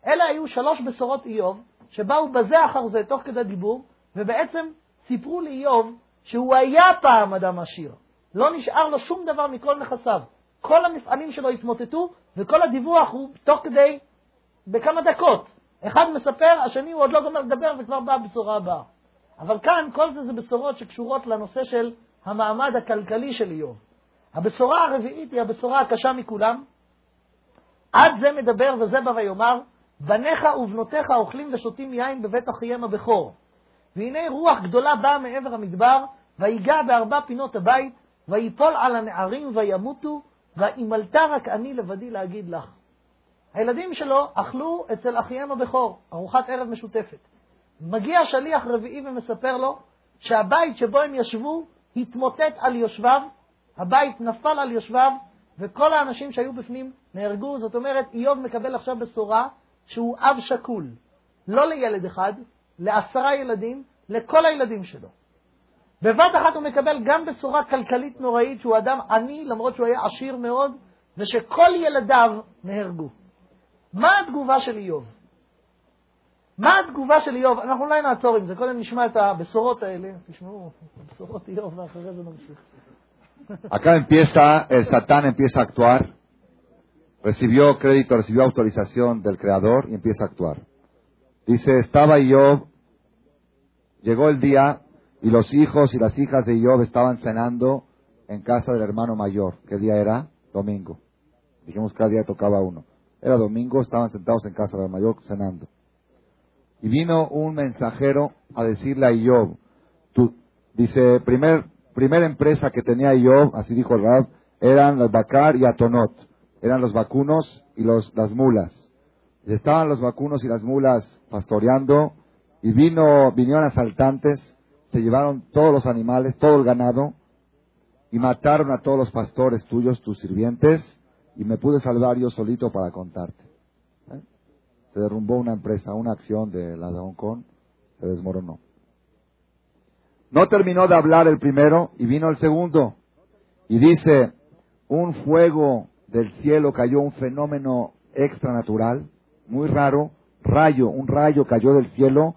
אלה היו שלוש בשורות איוב, שבאו בזה אחר זה תוך כדי דיבור, ובעצם סיפרו לאיוב שהוא היה פעם אדם עשיר. לא נשאר לו שום דבר מכל נכסיו. כל המפעלים שלו התמוטטו, וכל הדיווח הוא תוך כדי, בכמה דקות. אחד מספר, השני הוא עוד לא גומר לדבר וכבר באה הבשורה הבאה. אבל כאן כל זה זה בשורות שקשורות לנושא של המעמד הכלכלי של איוב. הבשורה הרביעית היא הבשורה הקשה מכולם. עד זה מדבר וזה בא ויאמר, בניך ובנותיך אוכלים ושותים יין בבית אחיהם הבכור. והנה רוח גדולה באה מעבר המדבר, ויגע בארבע פינות הבית, ויפול על הנערים וימותו, ואימלתה רק אני לבדי להגיד לך. הילדים שלו אכלו אצל אחיהם הבכור, ארוחת ערב משותפת. מגיע שליח רביעי ומספר לו שהבית שבו הם ישבו התמוטט על יושביו, הבית נפל על יושביו, וכל האנשים שהיו בפנים נהרגו. זאת אומרת, איוב מקבל עכשיו בשורה שהוא אב שכול, לא לילד אחד, לעשרה ילדים, לכל הילדים שלו. בבת אחת הוא מקבל גם בשורה כלכלית נוראית, שהוא אדם עני, למרות שהוא היה עשיר מאוד, ושכל ילדיו נהרגו. מה התגובה של איוב? מה התגובה של איוב? אנחנו אולי נעצור עם זה, קודם נשמע את הבשורות האלה, תשמעו, בשורות איוב, ואחרי זה נמשיך. Acá empieza, el Satán empieza a actuar, recibió crédito, recibió autorización del Creador y empieza a actuar. Dice, estaba Job, llegó el día y los hijos y las hijas de Job estaban cenando en casa del hermano mayor. ¿Qué día era? Domingo. Dijimos que cada día tocaba uno. Era domingo, estaban sentados en casa del mayor cenando. Y vino un mensajero a decirle a Job, tú, dice, primer, primera empresa que tenía Job, así dijo el Rab, eran los Bakar y Atonot. Eran los vacunos y los, las mulas. estaban los vacunos y las mulas pastoreando y vino, vinieron asaltantes, se llevaron todos los animales, todo el ganado y mataron a todos los pastores tuyos, tus sirvientes, y me pude salvar yo solito para contarte. ¿Eh? Se derrumbó una empresa, una acción de la de Hong Kong, se desmoronó. No terminó de hablar el primero y vino el segundo. Y dice, un fuego del cielo cayó, un fenómeno extranatural, muy raro, rayo, un rayo cayó del cielo,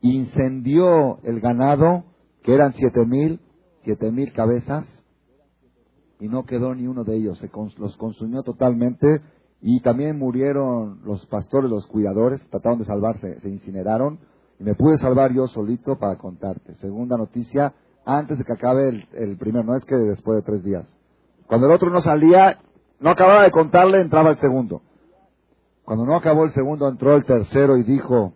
incendió el ganado, que eran siete mil, siete mil cabezas, y no quedó ni uno de ellos, se los consumió totalmente, y también murieron los pastores, los cuidadores, trataron de salvarse, se incineraron, y me pude salvar yo solito para contarte. Segunda noticia, antes de que acabe el, primero, no es que después de tres días. Cuando el otro no salía, no acababa de contarle, entraba el segundo. Cuando no acabó el segundo, entró el tercero y dijo,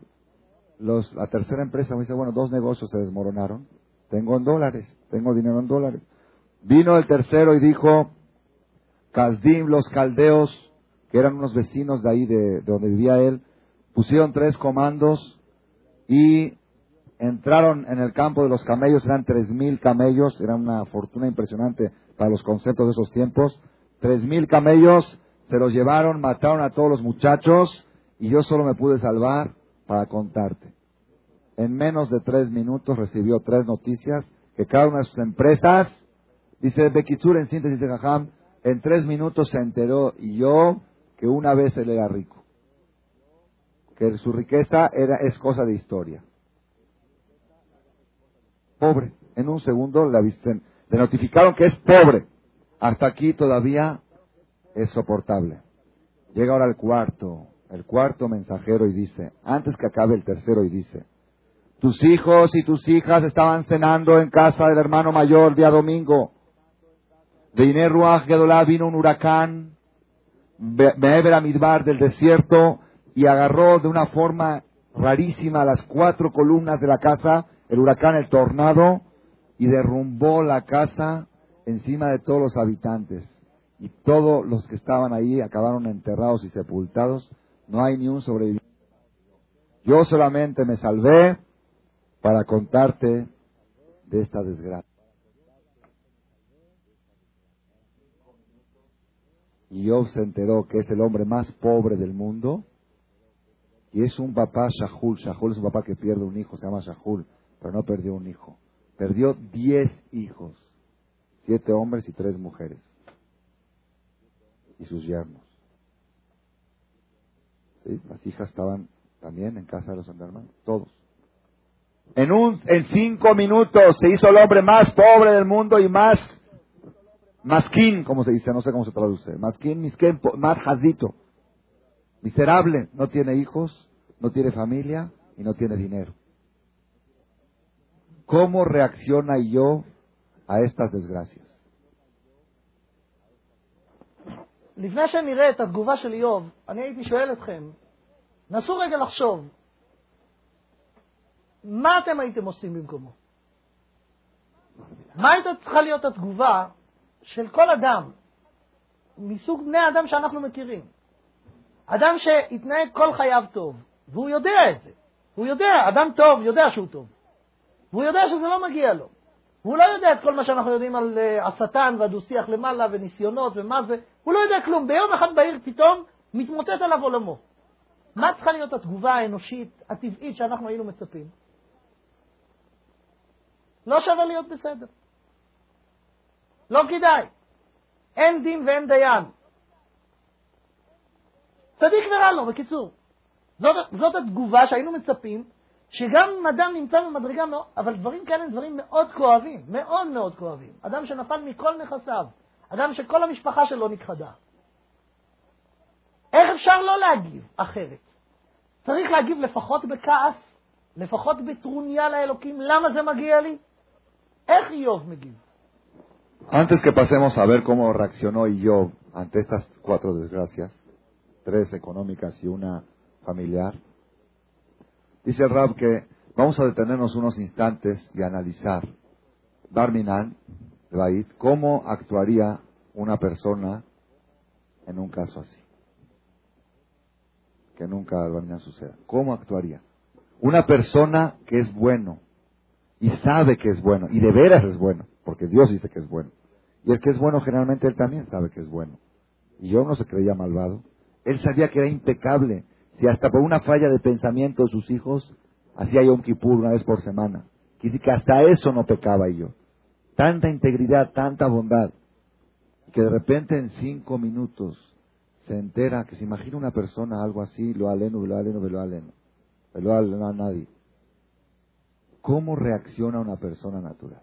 los, la tercera empresa me dice, bueno, dos negocios se desmoronaron, tengo en dólares, tengo dinero en dólares. Vino el tercero y dijo, Caldim, los caldeos, que eran unos vecinos de ahí, de donde vivía él, pusieron tres comandos y entraron en el campo de los camellos, eran tres mil camellos, era una fortuna impresionante para los conceptos de esos tiempos. Tres mil camellos se los llevaron, mataron a todos los muchachos y yo solo me pude salvar para contarte. En menos de tres minutos recibió tres noticias que cada una de sus empresas, dice Bekitsur en síntesis de Jajam, en tres minutos se enteró y yo que una vez él era rico que su riqueza era, es cosa de historia. Pobre. En un segundo le, le notificaron que es pobre. Hasta aquí todavía es soportable. Llega ahora el cuarto, el cuarto mensajero y dice, antes que acabe el tercero y dice, tus hijos y tus hijas estaban cenando en casa del hermano mayor día domingo. De Iner Gedolá vino un huracán, Be'eber Midbar del desierto, y agarró de una forma rarísima las cuatro columnas de la casa, el huracán, el tornado, y derrumbó la casa encima de todos los habitantes. Y todos los que estaban ahí acabaron enterrados y sepultados. No hay ni un sobreviviente. Yo solamente me salvé para contarte de esta desgracia. Y Job se enteró que es el hombre más pobre del mundo y es un papá Shahul. Shahul es un papá que pierde un hijo, se llama Shahul, pero no perdió un hijo. Perdió diez hijos, siete hombres y tres mujeres. Y sus yernos. Las hijas estaban también en casa de los hermanos, todos. En, un, en cinco minutos se hizo el hombre más pobre del mundo y más masquín, como se dice, no sé cómo se traduce. Masquín, misquén, más jazito. Miserable, no tiene hijos, no tiene familia y no tiene dinero. ¿Cómo reacciona yo a estas desgracias? לפני שנראה את התגובה של איוב, אני הייתי שואל אתכם, נסו רגע לחשוב, מה אתם הייתם עושים במקומו? מה הייתה צריכה להיות התגובה של כל אדם, מסוג בני האדם שאנחנו מכירים? אדם שהתנהג כל חייו טוב, והוא יודע את זה. הוא יודע, אדם טוב יודע שהוא טוב. והוא יודע שזה לא מגיע לו. והוא לא יודע את כל מה שאנחנו יודעים על uh, השטן והדו-שיח למעלה וניסיונות ומה זה. הוא לא יודע כלום. ביום אחד בהיר פתאום מתמוטט עליו עולמו. מה צריכה להיות התגובה האנושית, הטבעית, שאנחנו היינו מצפים? לא שווה להיות בסדר. לא כדאי. אין דין ואין דיין. צדיק ורע לו, בקיצור. זאת, זאת התגובה שהיינו מצפים, שגם אם אדם נמצא במדרגה, מאוד, אבל דברים כאלה הם דברים מאוד כואבים, מאוד מאוד כואבים. אדם שנפל מכל נכסיו, אדם שכל המשפחה שלו נכחדה. איך אפשר לא להגיב אחרת? צריך להגיב לפחות בכעס, לפחות בטרוניה לאלוקים, למה זה מגיע לי? איך איוב מגיב? Antes que pasemos a ver cómo reaccionó Job ante estas cuatro desgracias, tres económicas y una familiar. Dice el Rab que vamos a detenernos unos instantes y analizar, Barminan, Raid, cómo actuaría una persona en un caso así. Que nunca Barminan suceda. ¿Cómo actuaría? Una persona que es bueno y sabe que es bueno y de veras es bueno, porque Dios dice que es bueno. Y el que es bueno generalmente él también sabe que es bueno. Y yo no se creía malvado. Él sabía que era impecable si hasta por una falla de pensamiento de sus hijos hacía Yom Kippur una vez por semana. Quiere que hasta eso no pecaba yo. Tanta integridad, tanta bondad, que de repente en cinco minutos se entera que se imagina una persona algo así, lo aleno, lo aleno, lo aleno, lo aleno a nadie. ¿Cómo reacciona una persona natural?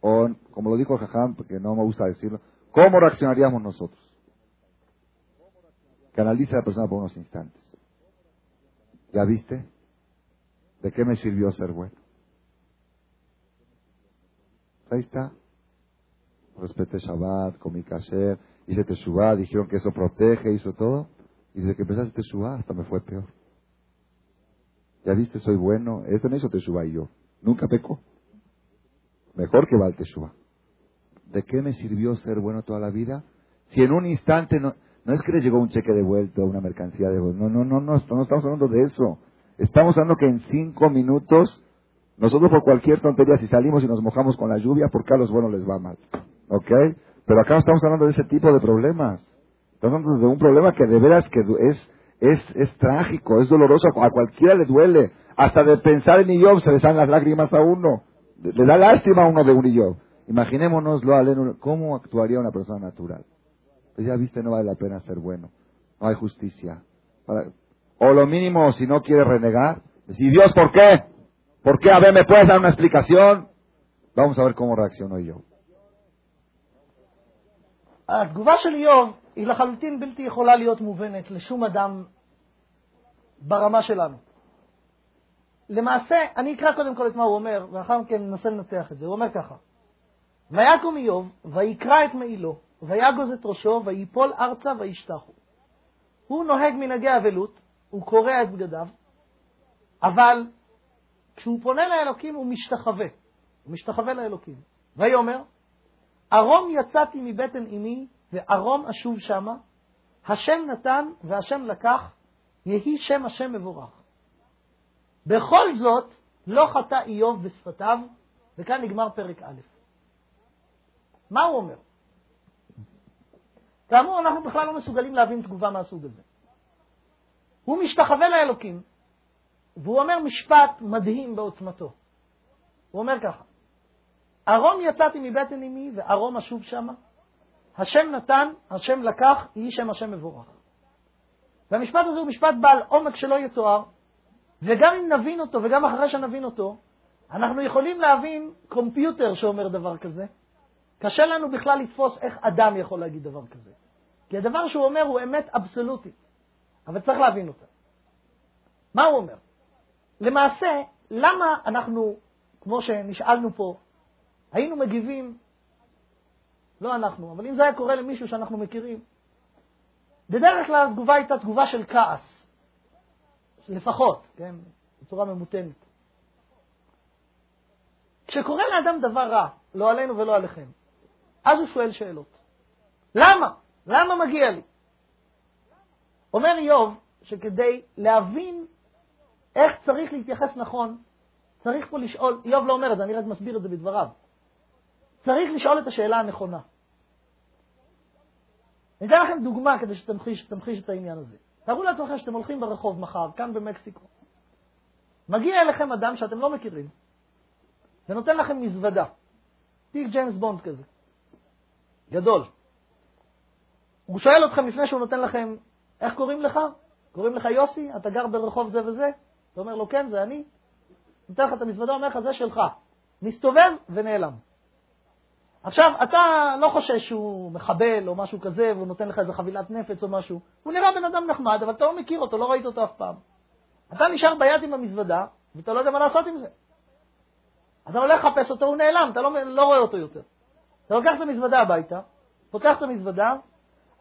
O, como lo dijo Jajam, porque no me gusta decirlo, ¿cómo reaccionaríamos nosotros? Que analice a la persona por unos instantes. ¿Ya viste? ¿De qué me sirvió ser bueno? Ahí está. Respeté Shabbat, comí kasher, hice Teshuvah, dijeron que eso protege, hizo todo. Y desde que empezaste Teshuvah hasta me fue peor. ¿Ya viste? Soy bueno. Este no hizo Teshuvah y yo. Nunca pecó. Mejor que va al Teshuvah. ¿De qué me sirvió ser bueno toda la vida? Si en un instante no... No es que les llegó un cheque de vuelta, una mercancía de vuelta. No, no, no, no, no estamos hablando de eso. Estamos hablando que en cinco minutos, nosotros por cualquier tontería, si salimos y nos mojamos con la lluvia, ¿por qué a los buenos les va mal? ¿Ok? Pero acá estamos hablando de ese tipo de problemas. Estamos hablando de un problema que de veras que es, es, es trágico, es doloroso, a cualquiera le duele. Hasta de pensar en Iyob se le salen las lágrimas a uno. Le da lástima a uno de un Iyob. Imaginémonoslo, ¿cómo actuaría una persona natural? Pues ya viste, no vale la pena ser bueno. No hay justicia. o lo mínimo, si no quiere renegar, decir, Dios, ¿por qué? ¿Por qué? A ver, ¿me puedes dar una explicación? Vamos a ver cómo reacciono yo. התגובה של איוב היא לחלוטין בלתי יכולה להיות מובנת לשום אדם ברמה שלנו. למעשה, אני אקרא קודם כל את מה הוא אומר, ואחר מכן ננסה לנתח את זה. הוא אומר ככה: ויקום איוב, ויקרא את מעילו, ויגוז את ראשו, ויפול ארצה, וישתחו. הוא נוהג מנהגי אבלות, הוא קורע את בגדיו, אבל כשהוא פונה לאלוקים הוא משתחווה, הוא משתחווה לאלוקים. ויאמר, ארום יצאתי מבטן אמי, וארום אשוב שמה, השם נתן והשם לקח, יהי שם השם מבורך. בכל זאת, לא חטא איוב בשפתיו, וכאן נגמר פרק א'. מה הוא אומר? כאמור, אנחנו בכלל לא מסוגלים להבין תגובה מהסוג הזה. הוא משתחווה לאלוקים, והוא אומר משפט מדהים בעוצמתו. הוא אומר ככה: ארום יצאתי מבטן אמי וארום אשוב שמה. השם נתן, השם לקח, יהי שם השם מבורך. והמשפט הזה הוא משפט בעל עומק שלא יתואר, וגם אם נבין אותו, וגם אחרי שנבין אותו, אנחנו יכולים להבין קומפיוטר שאומר דבר כזה. קשה לנו בכלל לתפוס איך אדם יכול להגיד דבר כזה. כי הדבר שהוא אומר הוא אמת אבסולוטית, אבל צריך להבין אותה. מה הוא אומר? למעשה, למה אנחנו, כמו שנשאלנו פה, היינו מגיבים, לא אנחנו, אבל אם זה היה קורה למישהו שאנחנו מכירים, בדרך כלל התגובה הייתה תגובה של כעס, לפחות, כן, בצורה ממותנת. כשקורה לאדם דבר רע, לא עלינו ולא עליכם, אז הוא שואל שאלות. למה? למה מגיע לי? אומר איוב שכדי להבין איך צריך להתייחס נכון, צריך פה לשאול, איוב לא אומר את זה, אני רק מסביר את זה בדבריו. צריך לשאול את השאלה הנכונה. אני אתן לכם דוגמה כדי שתמחיש את העניין הזה. תארו לעצמכם שאתם הולכים ברחוב מחר, כאן במקסיקו. מגיע אליכם אדם שאתם לא מכירים, ונותן לכם מזוודה, תיק ג'יימס בונד כזה, גדול. הוא שואל אתכם לפני שהוא נותן לכם, איך קוראים לך? קוראים לך יוסי? אתה גר ברחוב זה וזה? אתה אומר לו, כן, זה אני. נותן לך את המזוודה, אומר לך, זה שלך. מסתובב ונעלם. עכשיו, אתה לא חושש שהוא מחבל או משהו כזה, והוא נותן לך איזה חבילת נפץ או משהו. הוא נראה בן אדם נחמד, אבל אתה לא מכיר אותו, לא ראית אותו אף פעם. אתה נשאר ביד עם המזוודה, ואתה לא יודע מה לעשות עם זה. אתה הולך לחפש אותו, הוא נעלם, אתה לא, לא רואה אותו יותר. אתה לוקח את המזוודה הביתה, פותח את המזוודה,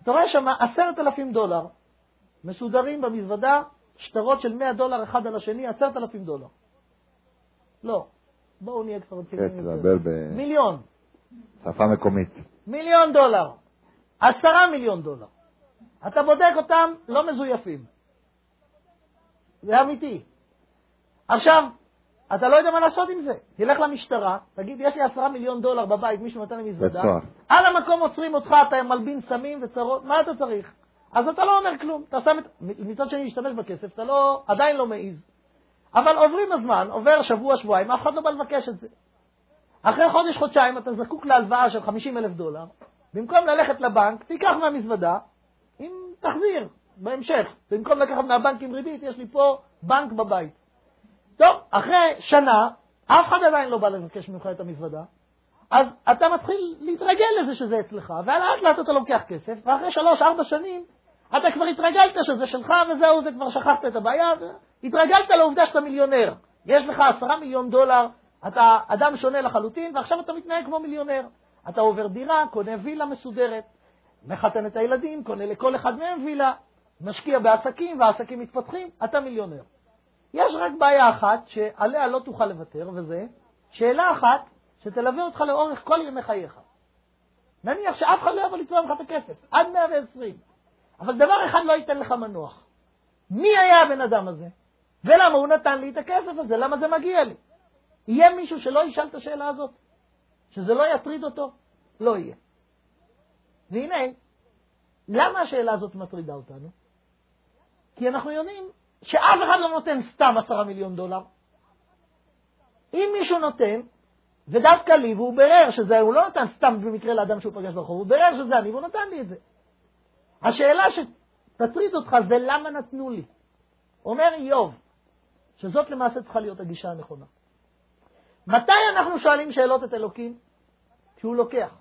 אתה רואה שם עשרת אלפים דולר מסודרים במזוודה, שטרות של 100 דולר אחד על השני, עשרת אלפים דולר. לא, בואו נהיה כבר רציניים יותר. מיליון. שפה מקומית. מיליון דולר. עשרה מיליון דולר. אתה בודק אותם, לא מזויפים. זה אמיתי. עכשיו, אתה לא יודע מה לעשות עם זה. תלך למשטרה, תגיד, יש לי עשרה מיליון דולר בבית, מישהו נתן לי מזוודה. על המקום עוצרים אותך, אתה מלבין סמים וצרות, מה אתה צריך? אז אתה לא אומר כלום. אתה שם את... מצד שני, להשתמש בכסף, אתה לא, עדיין לא מעז. אבל עוברים הזמן, עובר שבוע, שבועיים, אף אחד לא בא לבקש את זה. אחרי חודש, חודשיים, אתה זקוק להלוואה של 50 אלף דולר, במקום ללכת לבנק, תיקח מהמזוודה, אם תחזיר בהמשך. במקום לקחת מהבנק עם ריבית, יש לי פה בנק בבית. טוב, אחרי שנה, אף אחד עדיין לא בא לבקש ממך את המזוודה, אז אתה מתחיל להתרגל לזה שזה אצלך, ולאט לאט אתה לוקח כסף, ואחרי שלוש-ארבע שנים אתה כבר התרגלת שזה שלך וזהו, זה כבר שכחת את הבעיה, התרגלת לעובדה שאתה מיליונר. יש לך עשרה מיליון דולר, אתה אדם שונה לחלוטין, ועכשיו אתה מתנהג כמו מיליונר. אתה עובר דירה, קונה וילה מסודרת, מחתן את הילדים, קונה לכל אחד מהם וילה, משקיע בעסקים, והעסקים מתפתחים, אתה מיליונר. יש רק בעיה אחת שעליה לא תוכל לוותר, וזה שאלה אחת שתלווה אותך לאורך כל ימי חייך. נניח שאף אחד לא יבוא לתבוע ממך את הכסף, עד 120. אבל דבר אחד לא ייתן לך מנוח. מי היה הבן אדם הזה? ולמה הוא נתן לי את הכסף הזה? למה זה מגיע לי? יהיה מישהו שלא ישאל את השאלה הזאת? שזה לא יטריד אותו? לא יהיה. והנה, למה השאלה הזאת מטרידה אותנו? כי אנחנו יודעים שאף אחד לא נותן סתם עשרה מיליון דולר. אם מישהו נותן, ודווקא לי, והוא בירר שזה, הוא לא נתן סתם במקרה לאדם שהוא פגש ברחוב, הוא בירר שזה אני, והוא נתן לי את זה. השאלה שתטריד אותך זה למה נתנו לי. אומר איוב, שזאת למעשה צריכה להיות הגישה הנכונה. מתי אנחנו שואלים שאלות את אלוקים? כשהוא לוקח.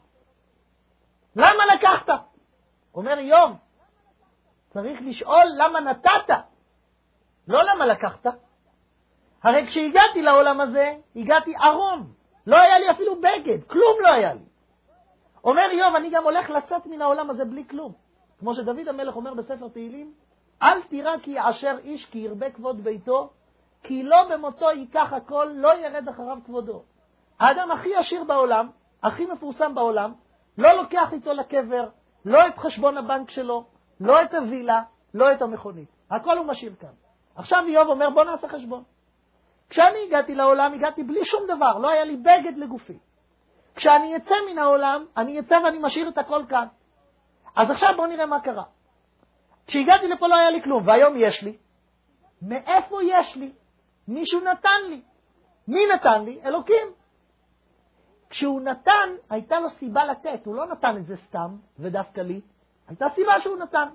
למה לקחת? אומר איוב, צריך לשאול למה נתת, לא למה לקחת. הרי כשהגעתי לעולם הזה, הגעתי ערום. לא היה לי אפילו בגד, כלום לא היה לי. אומר איוב, אני גם הולך לצאת מן העולם הזה בלי כלום. כמו שדוד המלך אומר בספר תהילים, אל תירא כי יעשר איש כי ירבה כבוד ביתו, כי לא במותו ייקח הכל, לא ירד אחריו כבודו. האדם הכי עשיר בעולם, הכי מפורסם בעולם, לא לוקח איתו לקבר, לא את חשבון הבנק שלו, לא את הווילה, לא את המכונית. הכל הוא משאיר כאן. עכשיו איוב אומר, בוא נעשה חשבון. כשאני הגעתי לעולם, הגעתי בלי שום דבר, לא היה לי בגד לגופי. כשאני אצא מן העולם, אני אצא ואני משאיר את הכל כאן. אז עכשיו בואו נראה מה קרה. כשהגעתי לפה לא היה לי כלום, והיום יש לי. מאיפה יש לי? מישהו נתן לי. מי נתן לי? אלוקים. כשהוא נתן, הייתה לו סיבה לתת, הוא לא נתן את זה סתם, ודווקא לי, הייתה סיבה שהוא נתן.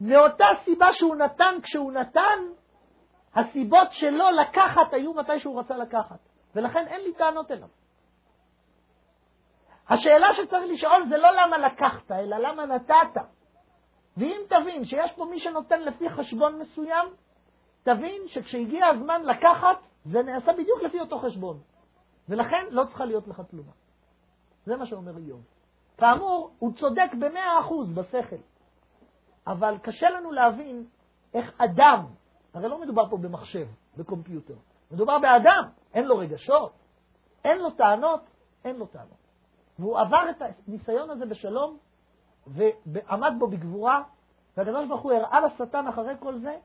מאותה סיבה שהוא נתן, כשהוא נתן, הסיבות שלו לקחת היו מתי שהוא רצה לקחת, ולכן אין לי טענות אליו. השאלה שצריך לשאול זה לא למה לקחת, אלא למה נתת. ואם תבין שיש פה מי שנותן לפי חשבון מסוים, תבין שכשהגיע הזמן לקחת, זה נעשה בדיוק לפי אותו חשבון. ולכן לא צריכה להיות לך תלונה. זה מה שאומר איוב. כאמור, הוא צודק במאה אחוז בשכל, אבל קשה לנו להבין איך אדם, הרי לא מדובר פה במחשב, בקומפיוטר, מדובר באדם, אין לו רגשות, אין לו טענות, אין לו טענות. והוא עבר את הניסיון הזה בשלום, ועמד בו בגבורה, והקדוש ברוך הוא הראה לשטן אחרי כל זה,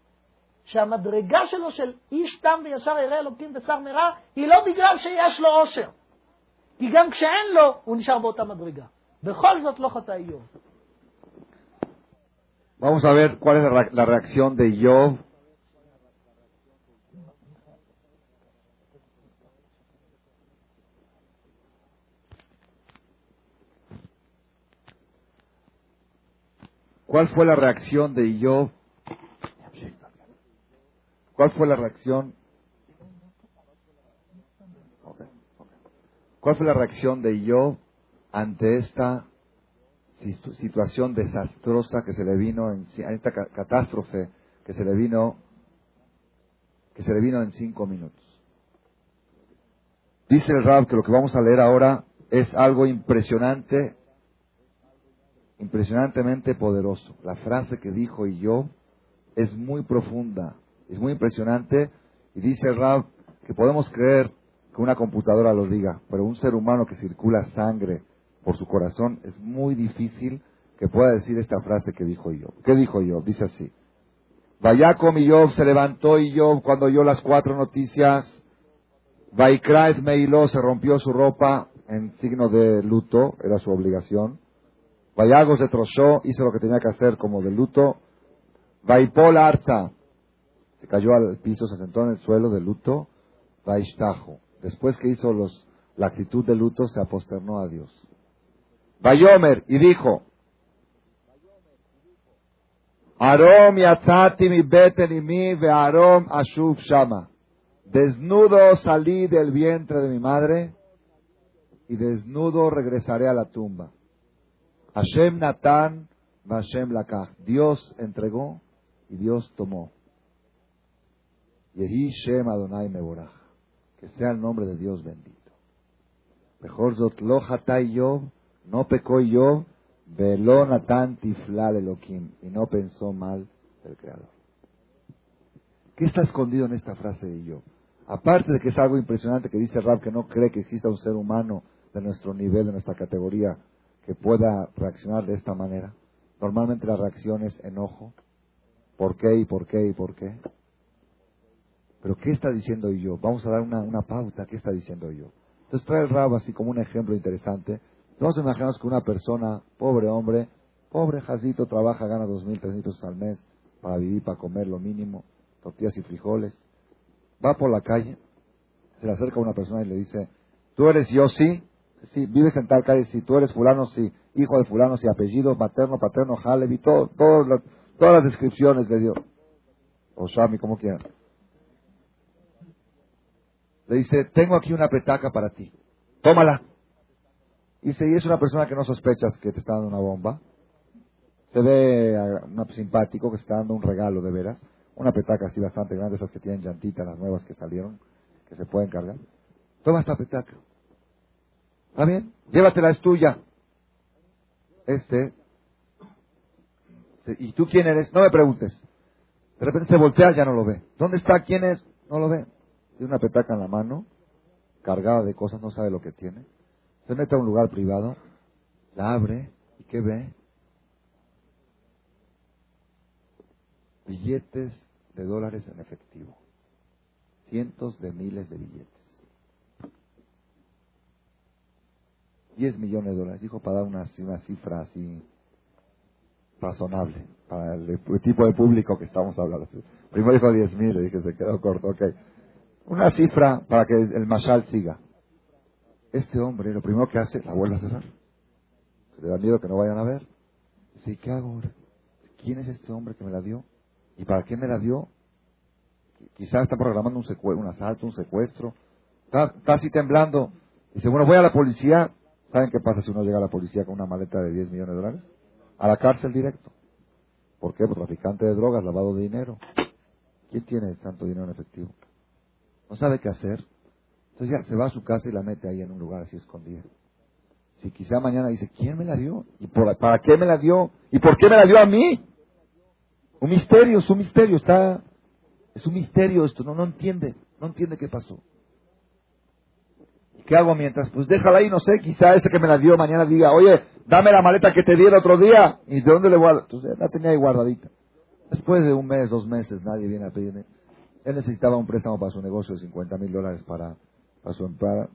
שהמדרגה שלו של איש תם וישר ירא אלוקים ושר מרע, היא לא בגלל שיש לו עושר. כי גם כשאין לו, הוא נשאר באותה מדרגה. בכל זאת לא חטא איוב. Vamos a ver cuál es la reacción de Job ¿Cuál fue la reacción de Job? ¿Cuál fue la reacción? ¿Cuál fue la reacción de Job ante esta situación desastrosa que se le vino, en, esta catástrofe que se le vino, que se le vino en cinco minutos? Dice el Rab que lo que vamos a leer ahora es algo impresionante impresionantemente poderoso. La frase que dijo y yo es muy profunda, es muy impresionante y dice el Rab que podemos creer que una computadora lo diga, pero un ser humano que circula sangre por su corazón es muy difícil que pueda decir esta frase que dijo yo. ¿Qué dijo yo? Dice así. Vayacom y Job se levantó y Job cuando oyó las cuatro noticias. Se rompió su ropa en signo de luto, era su obligación. Vayago se trozó, hizo lo que tenía que hacer como de luto. Vaipol se cayó al piso, se sentó en el suelo de luto. Vaishtajo, después que hizo los, la actitud de luto, se aposternó a Dios. Vayomer, y dijo, Arom yatzati mi beten y mi ve arom ashuf shama. Desnudo salí del vientre de mi madre y desnudo regresaré a la tumba. Hashem Natan, Hashem Lakach. Dios entregó y Dios tomó. Yehi Shem Adonai Meborach. Que sea el nombre de Dios bendito. Mejor zot lo hatay Yov, no pecó Yov, velo Natan tiflal Elohim. Y no pensó mal el Creador. ¿Qué está escondido en esta frase de Yov? Aparte de que es algo impresionante que dice Rab que no cree que exista un ser humano de nuestro nivel, de nuestra categoría, que pueda reaccionar de esta manera. Normalmente la reacción es enojo. ¿Por qué y por qué y por qué? Pero ¿qué está diciendo yo? Vamos a dar una, pauta. ¿Qué está diciendo yo? Entonces trae el rabo así como un ejemplo interesante. Vamos a imaginarnos que una persona, pobre hombre, pobre jazito, trabaja, gana dos mil, tres mil pesos al mes para vivir, para comer lo mínimo, tortillas y frijoles. Va por la calle, se le acerca a una persona y le dice, ¿tú eres yo sí? sí, vives en tal calle, si tú eres fulano, sí, hijo de fulano, sí, apellido, materno, paterno, Halevi, todo, todas las descripciones de Dios. O Shami, como quieran. Le dice, tengo aquí una petaca para ti, tómala. Y es una persona que no sospechas que te está dando una bomba. Se ve una, simpático que está dando un regalo de veras. Una petaca así bastante grande, esas que tienen llantitas, las nuevas que salieron, que se pueden cargar. Toma esta petaca. ¿Está bien? Llévatela, es tuya. Este. ¿Y tú quién eres? No me preguntes. De repente se voltea, ya no lo ve. ¿Dónde está? ¿Quién es? No lo ve. Tiene una petaca en la mano, cargada de cosas, no sabe lo que tiene. Se mete a un lugar privado, la abre y ¿qué ve? Billetes de dólares en efectivo. Cientos de miles de billetes. 10 millones de dólares, dijo, para dar una, una cifra así razonable para el, tipo de público que estamos hablando. Primero dijo 10 mil, dije, se quedó corto, ok. Una cifra para que el mashal siga. Este hombre lo primero que hace, la vuelve a cerrar. Le da miedo que no vayan a ver. Dice, ¿qué hago ahora? ¿Quién es este hombre que me la dio? ¿Y para qué me la dio? Quizás está programando un, un asalto, un secuestro. Está, está así temblando. Dice, bueno, voy a la policía. ¿Saben qué pasa si uno llega a la policía con una maleta de 10 millones de dólares? A la cárcel directo. ¿Por qué? Por traficante de drogas, lavado de dinero. ¿Quién tiene tanto dinero en efectivo? No sabe qué hacer. Entonces ya se va a su casa y la mete ahí en un lugar así escondida. Si quizá mañana dice, ¿quién me la dio? ¿Y para qué me la dio? ¿Y por qué me la dio a mí? Un misterio, es un misterio, está, es un misterio esto, no, no entiende, no entiende qué pasó. ¿Qué hago mientras? Pues déjala ahí, no sé, quizá ese que me la dio mañana diga, oye, dame la maleta que te di el otro día. ¿Y de dónde le guardo? Entonces la tenía ahí guardadita. Después de un mes, dos meses, nadie viene a pedirme. Él necesitaba un préstamo para su negocio de 50 mil dólares para, para su empresa.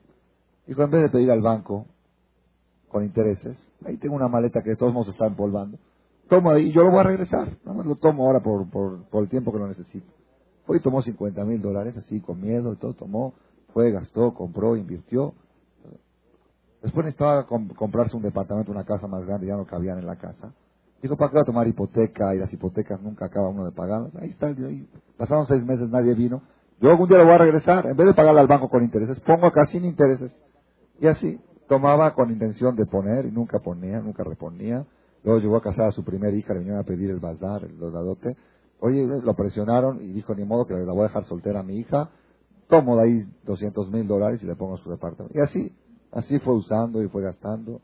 Dijo, en vez de pedir al banco con intereses, ahí tengo una maleta que de todos modos está empolvando. Tomo ahí y yo lo voy a regresar. Nada más lo tomo ahora por, por, por el tiempo que lo necesito. Fue y tomó 50 mil dólares, así con miedo y todo, tomó fue, gastó, compró, invirtió. Después necesitaba comprarse un departamento, una casa más grande, ya no cabían en la casa. Dijo, ¿para qué va a tomar hipoteca? Y las hipotecas nunca acaba uno de pagarlas. Ahí está, ahí. pasaron seis meses, nadie vino. Yo algún día lo voy a regresar. En vez de pagarle al banco con intereses, pongo acá sin intereses. Y así, tomaba con intención de poner y nunca ponía, nunca reponía. Luego llegó a casar a su primera hija, le vinieron a pedir el bazar, el dadote. Oye, lo presionaron y dijo, ni modo que la voy a dejar soltera a mi hija tomo de ahí 200 mil dólares y le pongo a su departamento. Y así, así fue usando y fue gastando.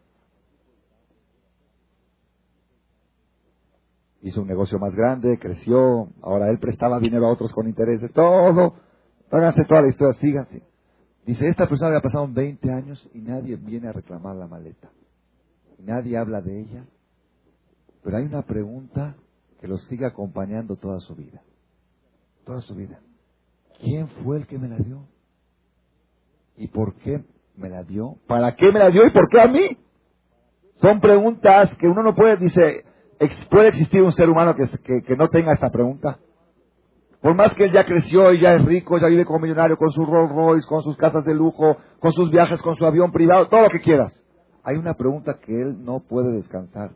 Hizo un negocio más grande, creció, ahora él prestaba dinero a otros con intereses, todo. Háganse toda la historia, síganse. Dice, esta persona había pasado 20 años y nadie viene a reclamar la maleta. Nadie habla de ella. Pero hay una pregunta que lo sigue acompañando toda su vida. Toda su vida. ¿Quién fue el que me la dio? ¿Y por qué me la dio? ¿Para qué me la dio y por qué a mí? Son preguntas que uno no puede, dice, ¿puede existir un ser humano que, no tenga esta pregunta? Por más que él ya creció y ya es rico, ya vive como millonario, con su Rolls Royce, con sus casas de lujo, con sus viajes, con su avión privado, todo lo que quieras. Hay una pregunta que él no puede descansar.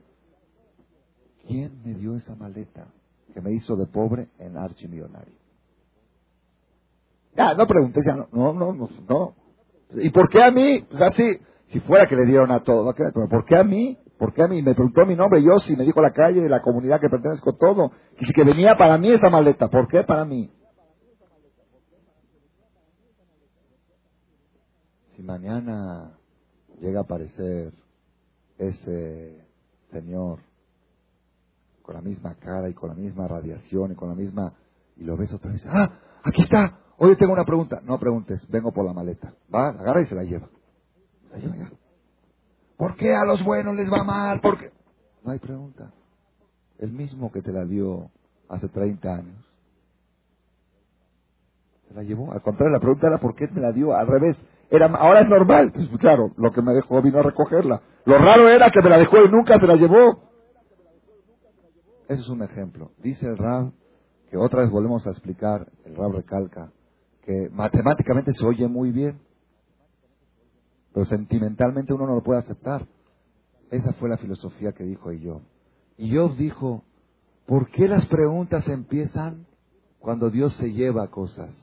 ¿Quién me dio esa maleta que me hizo de pobre en archimillonario? Ya, no preguntes, ya no, no, no, no. ¿Y por qué a mí? Pues así, si fuera que le dieron a todo, pero ¿por qué a mí? ¿Por qué a mí? Me preguntó mi nombre, yo sí, me dijo la calle de la comunidad que pertenezco todo. Y que venía para mí esa maleta, ¿por qué para mí? Si mañana llega a aparecer ese señor con la misma cara y con la misma radiación y con la misma... y lo ves otra vez, ¡ah! Aquí está, Oye, tengo una pregunta. No preguntes, vengo por la maleta. Va, agarra y se la lleva. Se la lleva ya. ¿Por qué a los buenos les va mal? ¿Por? No hay pregunta. El mismo que te la dio hace 30 años. Se la llevó. Al contrario, la pregunta era ¿por qué me la dio? Al revés. Era, ahora es normal. Pues claro, lo que me dejó vino a recogerla. Lo raro era que me la dejó y nunca se la llevó. Ese es un ejemplo. Dice el Rab, que otra vez volvemos a explicar, el Rab recalca, que matemáticamente se oye muy bien, pero sentimentalmente uno no lo puede aceptar. Esa fue la filosofía que dijo Job. Y Job dijo, ¿por qué las preguntas empiezan cuando Dios se lleva cosas?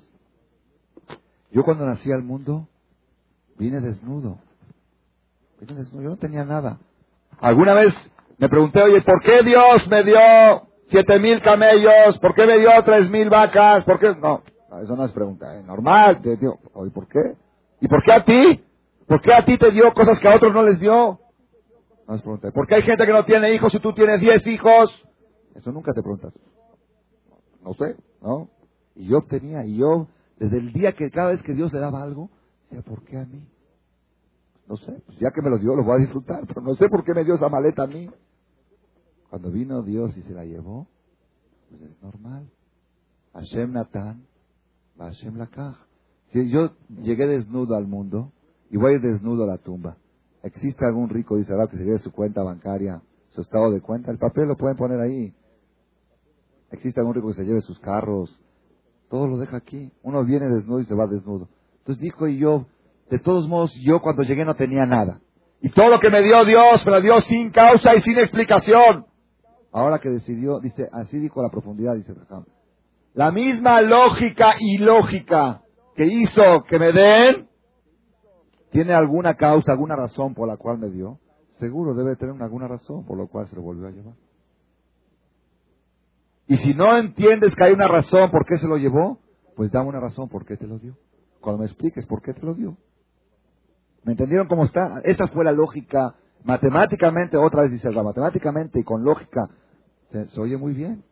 Yo cuando nací al mundo vine desnudo. Yo no tenía nada. Alguna vez me pregunté, oye, ¿por qué Dios me dio siete mil camellos? ¿Por qué me dio tres mil vacas? ¿Por qué? No, eso no es pregunta. Es normal. Te digo, ¿por qué? ¿Y por qué a ti? ¿Por qué a ti te dio cosas que a otros no les dio? No es pregunta. ¿Por qué hay gente que no tiene hijos y tú tienes diez hijos? Eso nunca te preguntas. No sé, ¿no? Y yo tenía, y yo, desde el día que cada vez que Dios le daba algo, decía, ¿por qué a mí? No sé, pues ya que me lo dio, lo voy a disfrutar, pero no sé por qué me dio esa maleta a mí. Cuando vino Dios y se la llevó, pues es normal. Hashem Natan, Hashem Lakaj. Si yo llegué desnudo al mundo y voy desnudo a la tumba, ¿existe algún rico dice que se lleve su cuenta bancaria, su estado de cuenta? El papel lo pueden poner ahí. ¿Existe algún rico que se lleve sus carros? Todo lo deja aquí. Uno viene desnudo y se va desnudo. Entonces dijo y yo, de todos modos, yo cuando llegué no tenía nada. Y todo lo que me dio Dios, me lo dio sin causa y sin explicación. Ahora que decidió, dice, así dijo la profundidad, dice La misma lógica y lógica que hizo que me den, tiene alguna causa, alguna razón por la cual me dio. Seguro debe tener alguna razón por la cual se lo volvió a llevar. Y si no entiendes que hay una razón por qué se lo llevó, pues dame una razón por qué te lo dio. Cuando me expliques por qué te lo dio. ¿Me entendieron cómo está? Esa fue la lógica. Matemáticamente, otra vez dice matemáticamente y con lógica, se, oye muy bien.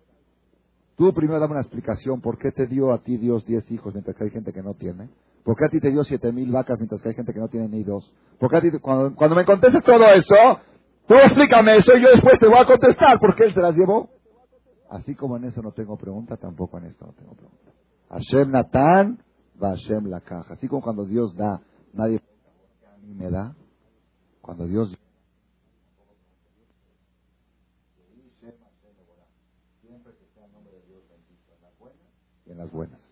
Tú primero dame una explicación por qué te dio a ti Dios diez hijos mientras que hay gente que no tiene. ¿Por qué a ti te dio siete mil vacas mientras que hay gente que no tiene ni dos? ¿Por qué a ti, cuando, cuando me contestes todo eso, tú explícame eso y yo después te voy a contestar por qué Él se las llevó. Así como en eso no tengo pregunta, tampoco en esto no tengo pregunta. Hashem Natan va Hashem la caja. Así como cuando Dios da, nadie me da. Cuando Dios y en las buenas.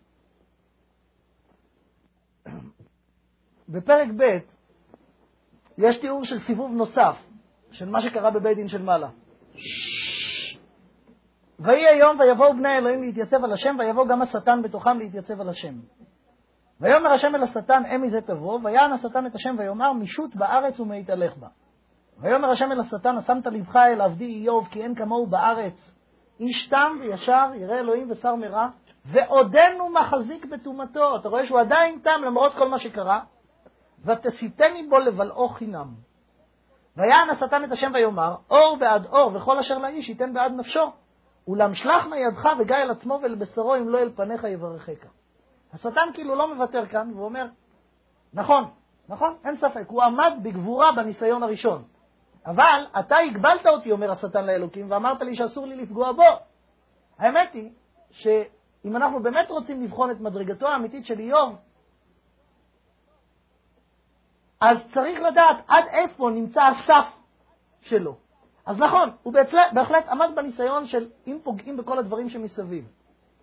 בפרק ב' יש תיאור של סיבוב נוסף, של מה שקרה בבית דין של מעלה. ויהי היום ויבואו בני אלוהים להתייצב על השם, ויבוא גם השטן בתוכם להתייצב על השם. ויאמר השם אל השטן, אם מזה תבוא, ויען השטן את השם ויאמר, משוט בארץ ומהתהלך בה. ויאמר השם אל השטן, השמת לבך אל עבדי איוב, כי אין כמוהו בארץ. איש תם וישר, ירא אלוהים ושר מרע, ועודנו מחזיק בטומאתו. אתה רואה שהוא עדיין תם למרות כל מה שקרה. ותסיתני בו לבלעו חינם. ויען השטן את השם ויאמר, אור בעד אור, וכל אשר לאיש ייתן בעד נפשו. אולם שלח מידך וגיא אל עצמו ואל בשרו, אם לא אל פניך יברכך. השטן כאילו לא מוותר כאן, והוא אומר, נכון, נכון, אין ספק, הוא עמד בגבורה בניסיון הראשון. אבל אתה הגבלת אותי, אומר השטן לאלוקים, ואמרת לי שאסור לי לפגוע בו. האמת היא שאם אנחנו באמת רוצים לבחון את מדרגתו האמיתית של איוב, אז צריך לדעת עד איפה נמצא הסף שלו. אז נכון, הוא בהחלט, בהחלט עמד בניסיון של אם פוגעים בכל הדברים שמסביב.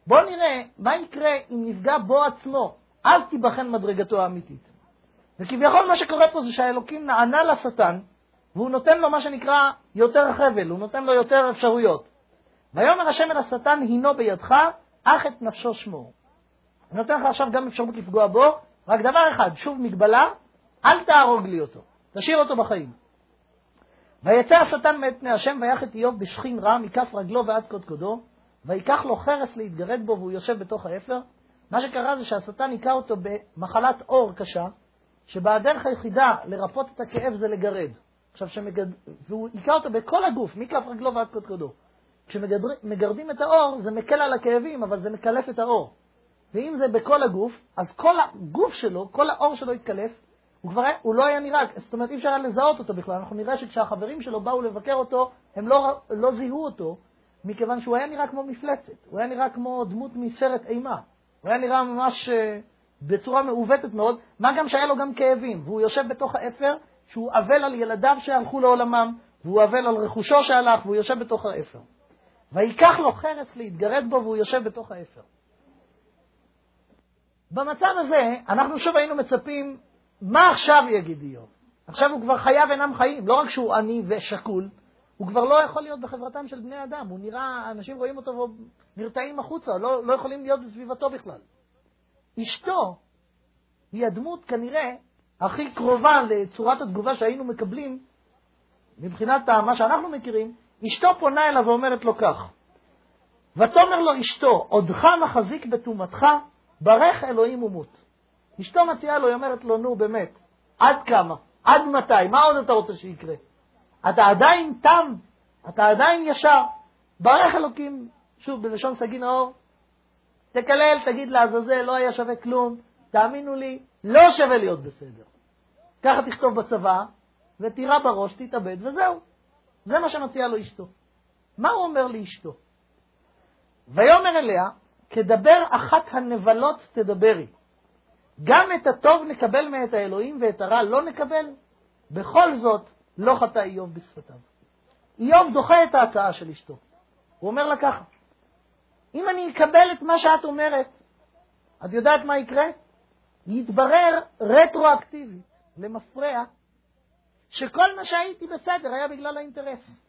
בואו נראה מה יקרה אם נפגע בו עצמו, אז תיבחן מדרגתו האמיתית. וכביכול מה שקורה פה זה שהאלוקים נענה לשטן, והוא נותן לו מה שנקרא יותר חבל, הוא נותן לו יותר אפשרויות. ויאמר השם אל השטן, הינו בידך, אך את נפשו שמור. אני נותן לך עכשיו גם אפשרות לפגוע בו, רק דבר אחד, שוב מגבלה, אל תהרוג לי אותו, תשאיר אותו בחיים. ויצא השטן מאת פני השם ויח את איוב בשכין רע מכף רגלו ועד קודקודו, ויקח לו חרס להתגרד בו והוא יושב בתוך האפר. מה שקרה זה שהשטן היכה אותו במחלת עור קשה, שבה הדרך היחידה לרפות את הכאב זה לגרד. עכשיו, שמגד... והוא היכה אותו בכל הגוף, מכף רגלו ועד קודקודו. כשמגרדים את האור, זה מקל על הכאבים, אבל זה מקלף את האור. ואם זה בכל הגוף, אז כל הגוף שלו, כל האור שלו יתקלף, הוא כבר הוא לא היה נראה, זאת אומרת, אי אפשר היה לזהות אותו בכלל. אנחנו נראה שכשהחברים שלו באו לבקר אותו, הם לא, לא זיהו אותו, מכיוון שהוא היה נראה כמו מפלצת, הוא היה נראה כמו דמות מסרט אימה. הוא היה נראה ממש אה, בצורה מעוותת מאוד, מה גם שהיה לו גם כאבים, והוא יושב בתוך האפר, שהוא אבל על ילדיו שהלכו לעולמם, והוא אבל על רכושו שהלך, והוא יושב בתוך האפר. ויקח לו חרס להתגרד בו, והוא יושב בתוך האפר. במצב הזה, אנחנו שוב היינו מצפים, מה עכשיו יגיד איוב? עכשיו הוא כבר חייו אינם חיים, לא רק שהוא עני ושקול, הוא כבר לא יכול להיות בחברתם של בני אדם, הוא נראה, אנשים רואים אותו ונרתעים החוצה, לא, לא יכולים להיות בסביבתו בכלל. אשתו היא הדמות כנראה הכי קרובה לצורת התגובה שהיינו מקבלים, מבחינת מה שאנחנו מכירים, אשתו פונה אליו ואומרת לו כך: ותאמר לו אשתו, עודך מחזיק בטומאתך, ברך אלוהים ומות. אשתו מציעה לו, היא אומרת לו, נו באמת, עד כמה? עד מתי? מה עוד אתה רוצה שיקרה? אתה עדיין תם, אתה עדיין ישר. ברך אלוקים, שוב, בלשון סגי נאור, תקלל, תגיד לעזאזל, לא היה שווה כלום, תאמינו לי, לא שווה להיות בסדר. ככה תכתוב בצבא, ותירה בראש, תתאבד, וזהו. זה מה שמציעה לו אשתו. מה הוא אומר לאשתו? ויאמר אליה, כדבר אחת הנבלות תדברי. גם את הטוב נקבל מאת האלוהים ואת הרע לא נקבל? בכל זאת, לא חטא איוב בשפתיו. איוב דוחה את ההצעה של אשתו. הוא אומר לה ככה, אם אני אקבל את מה שאת אומרת, את יודעת מה יקרה? יתברר רטרואקטיבית, למפרע, שכל מה שהייתי בסדר היה בגלל האינטרס.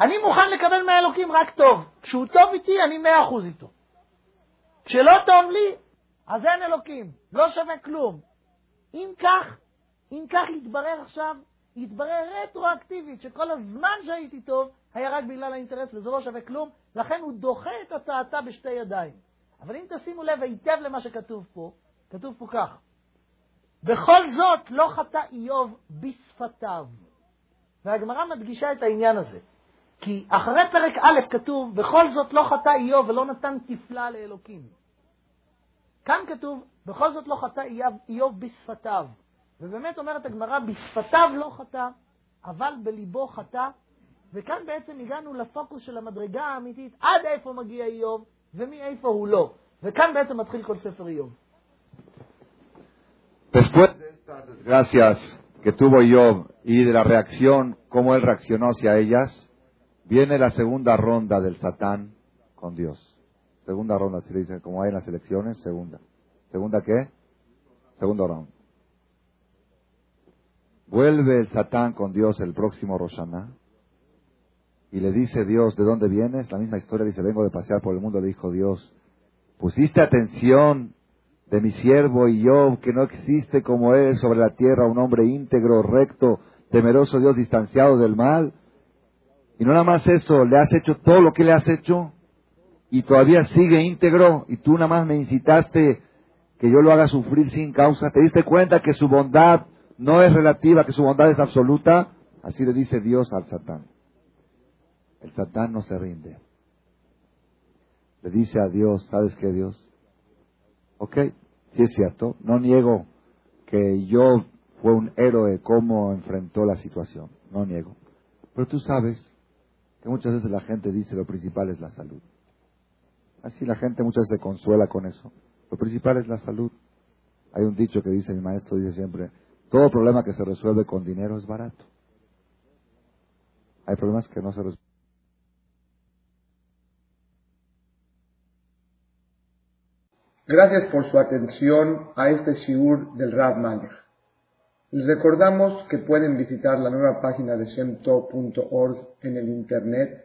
אני מוכן לקבל מהאלוקים רק טוב. כשהוא טוב איתי, אני מאה אחוז איתו. כשלא טוב לי, אז אין אלוקים, לא שווה כלום. אם כך, אם כך יתברר עכשיו, יתברר רטרואקטיבית שכל הזמן שהייתי טוב היה רק בגלל האינטרס וזה לא שווה כלום, לכן הוא דוחה את הצעתה בשתי ידיים. אבל אם תשימו לב היטב למה שכתוב פה, כתוב פה כך: בכל זאת לא חטא איוב בשפתיו. והגמרא מדגישה את העניין הזה. כי אחרי פרק א' כתוב, בכל זאת לא חטא איוב ולא נתן תפלה לאלוקים. כאן כתוב, בכל זאת לא חטא איוב בשפתיו. ובאמת אומרת הגמרא, בשפתיו לא חטא, אבל בליבו חטא. וכאן בעצם הגענו לפוקוס של המדרגה האמיתית, עד איפה מגיע איוב ומאיפה הוא לא. וכאן בעצם מתחיל כל ספר איוב. Después de estas desgracias que tuvo Job y de la reacción, cómo él reaccionó hacia ellas, viene la segunda ronda del Satán con Dios. Segunda ronda, si le dicen, como hay en las elecciones, segunda. ¿Segunda qué? Segundo round. Vuelve el Satán con Dios el próximo Roshaná y le dice Dios, ¿de dónde vienes? La misma historia dice, vengo de pasear por el mundo, le dijo Dios, pusiste atención de mi siervo y yo, que no existe como él sobre la tierra un hombre íntegro, recto, temeroso Dios, distanciado del mal. Y no nada más eso, le has hecho todo lo que le has hecho y todavía sigue íntegro y tú nada más me incitaste que yo lo haga sufrir sin causa. ¿Te diste cuenta que su bondad no es relativa, que su bondad es absoluta? Así le dice Dios al Satán. El Satán no se rinde. Le dice a Dios, ¿sabes qué Dios? Ok, sí es cierto, no niego que yo fue un héroe cómo enfrentó la situación, no niego. Pero tú sabes que muchas veces la gente dice lo principal es la salud. Así la gente muchas veces se consuela con eso. Lo principal es la salud. Hay un dicho que dice mi maestro, dice siempre, todo problema que se resuelve con dinero es barato. Hay problemas que no se resuelven. Gracias por su atención a este shiur del Rav Malech. Les recordamos que pueden visitar la nueva página de shemto.org en el internet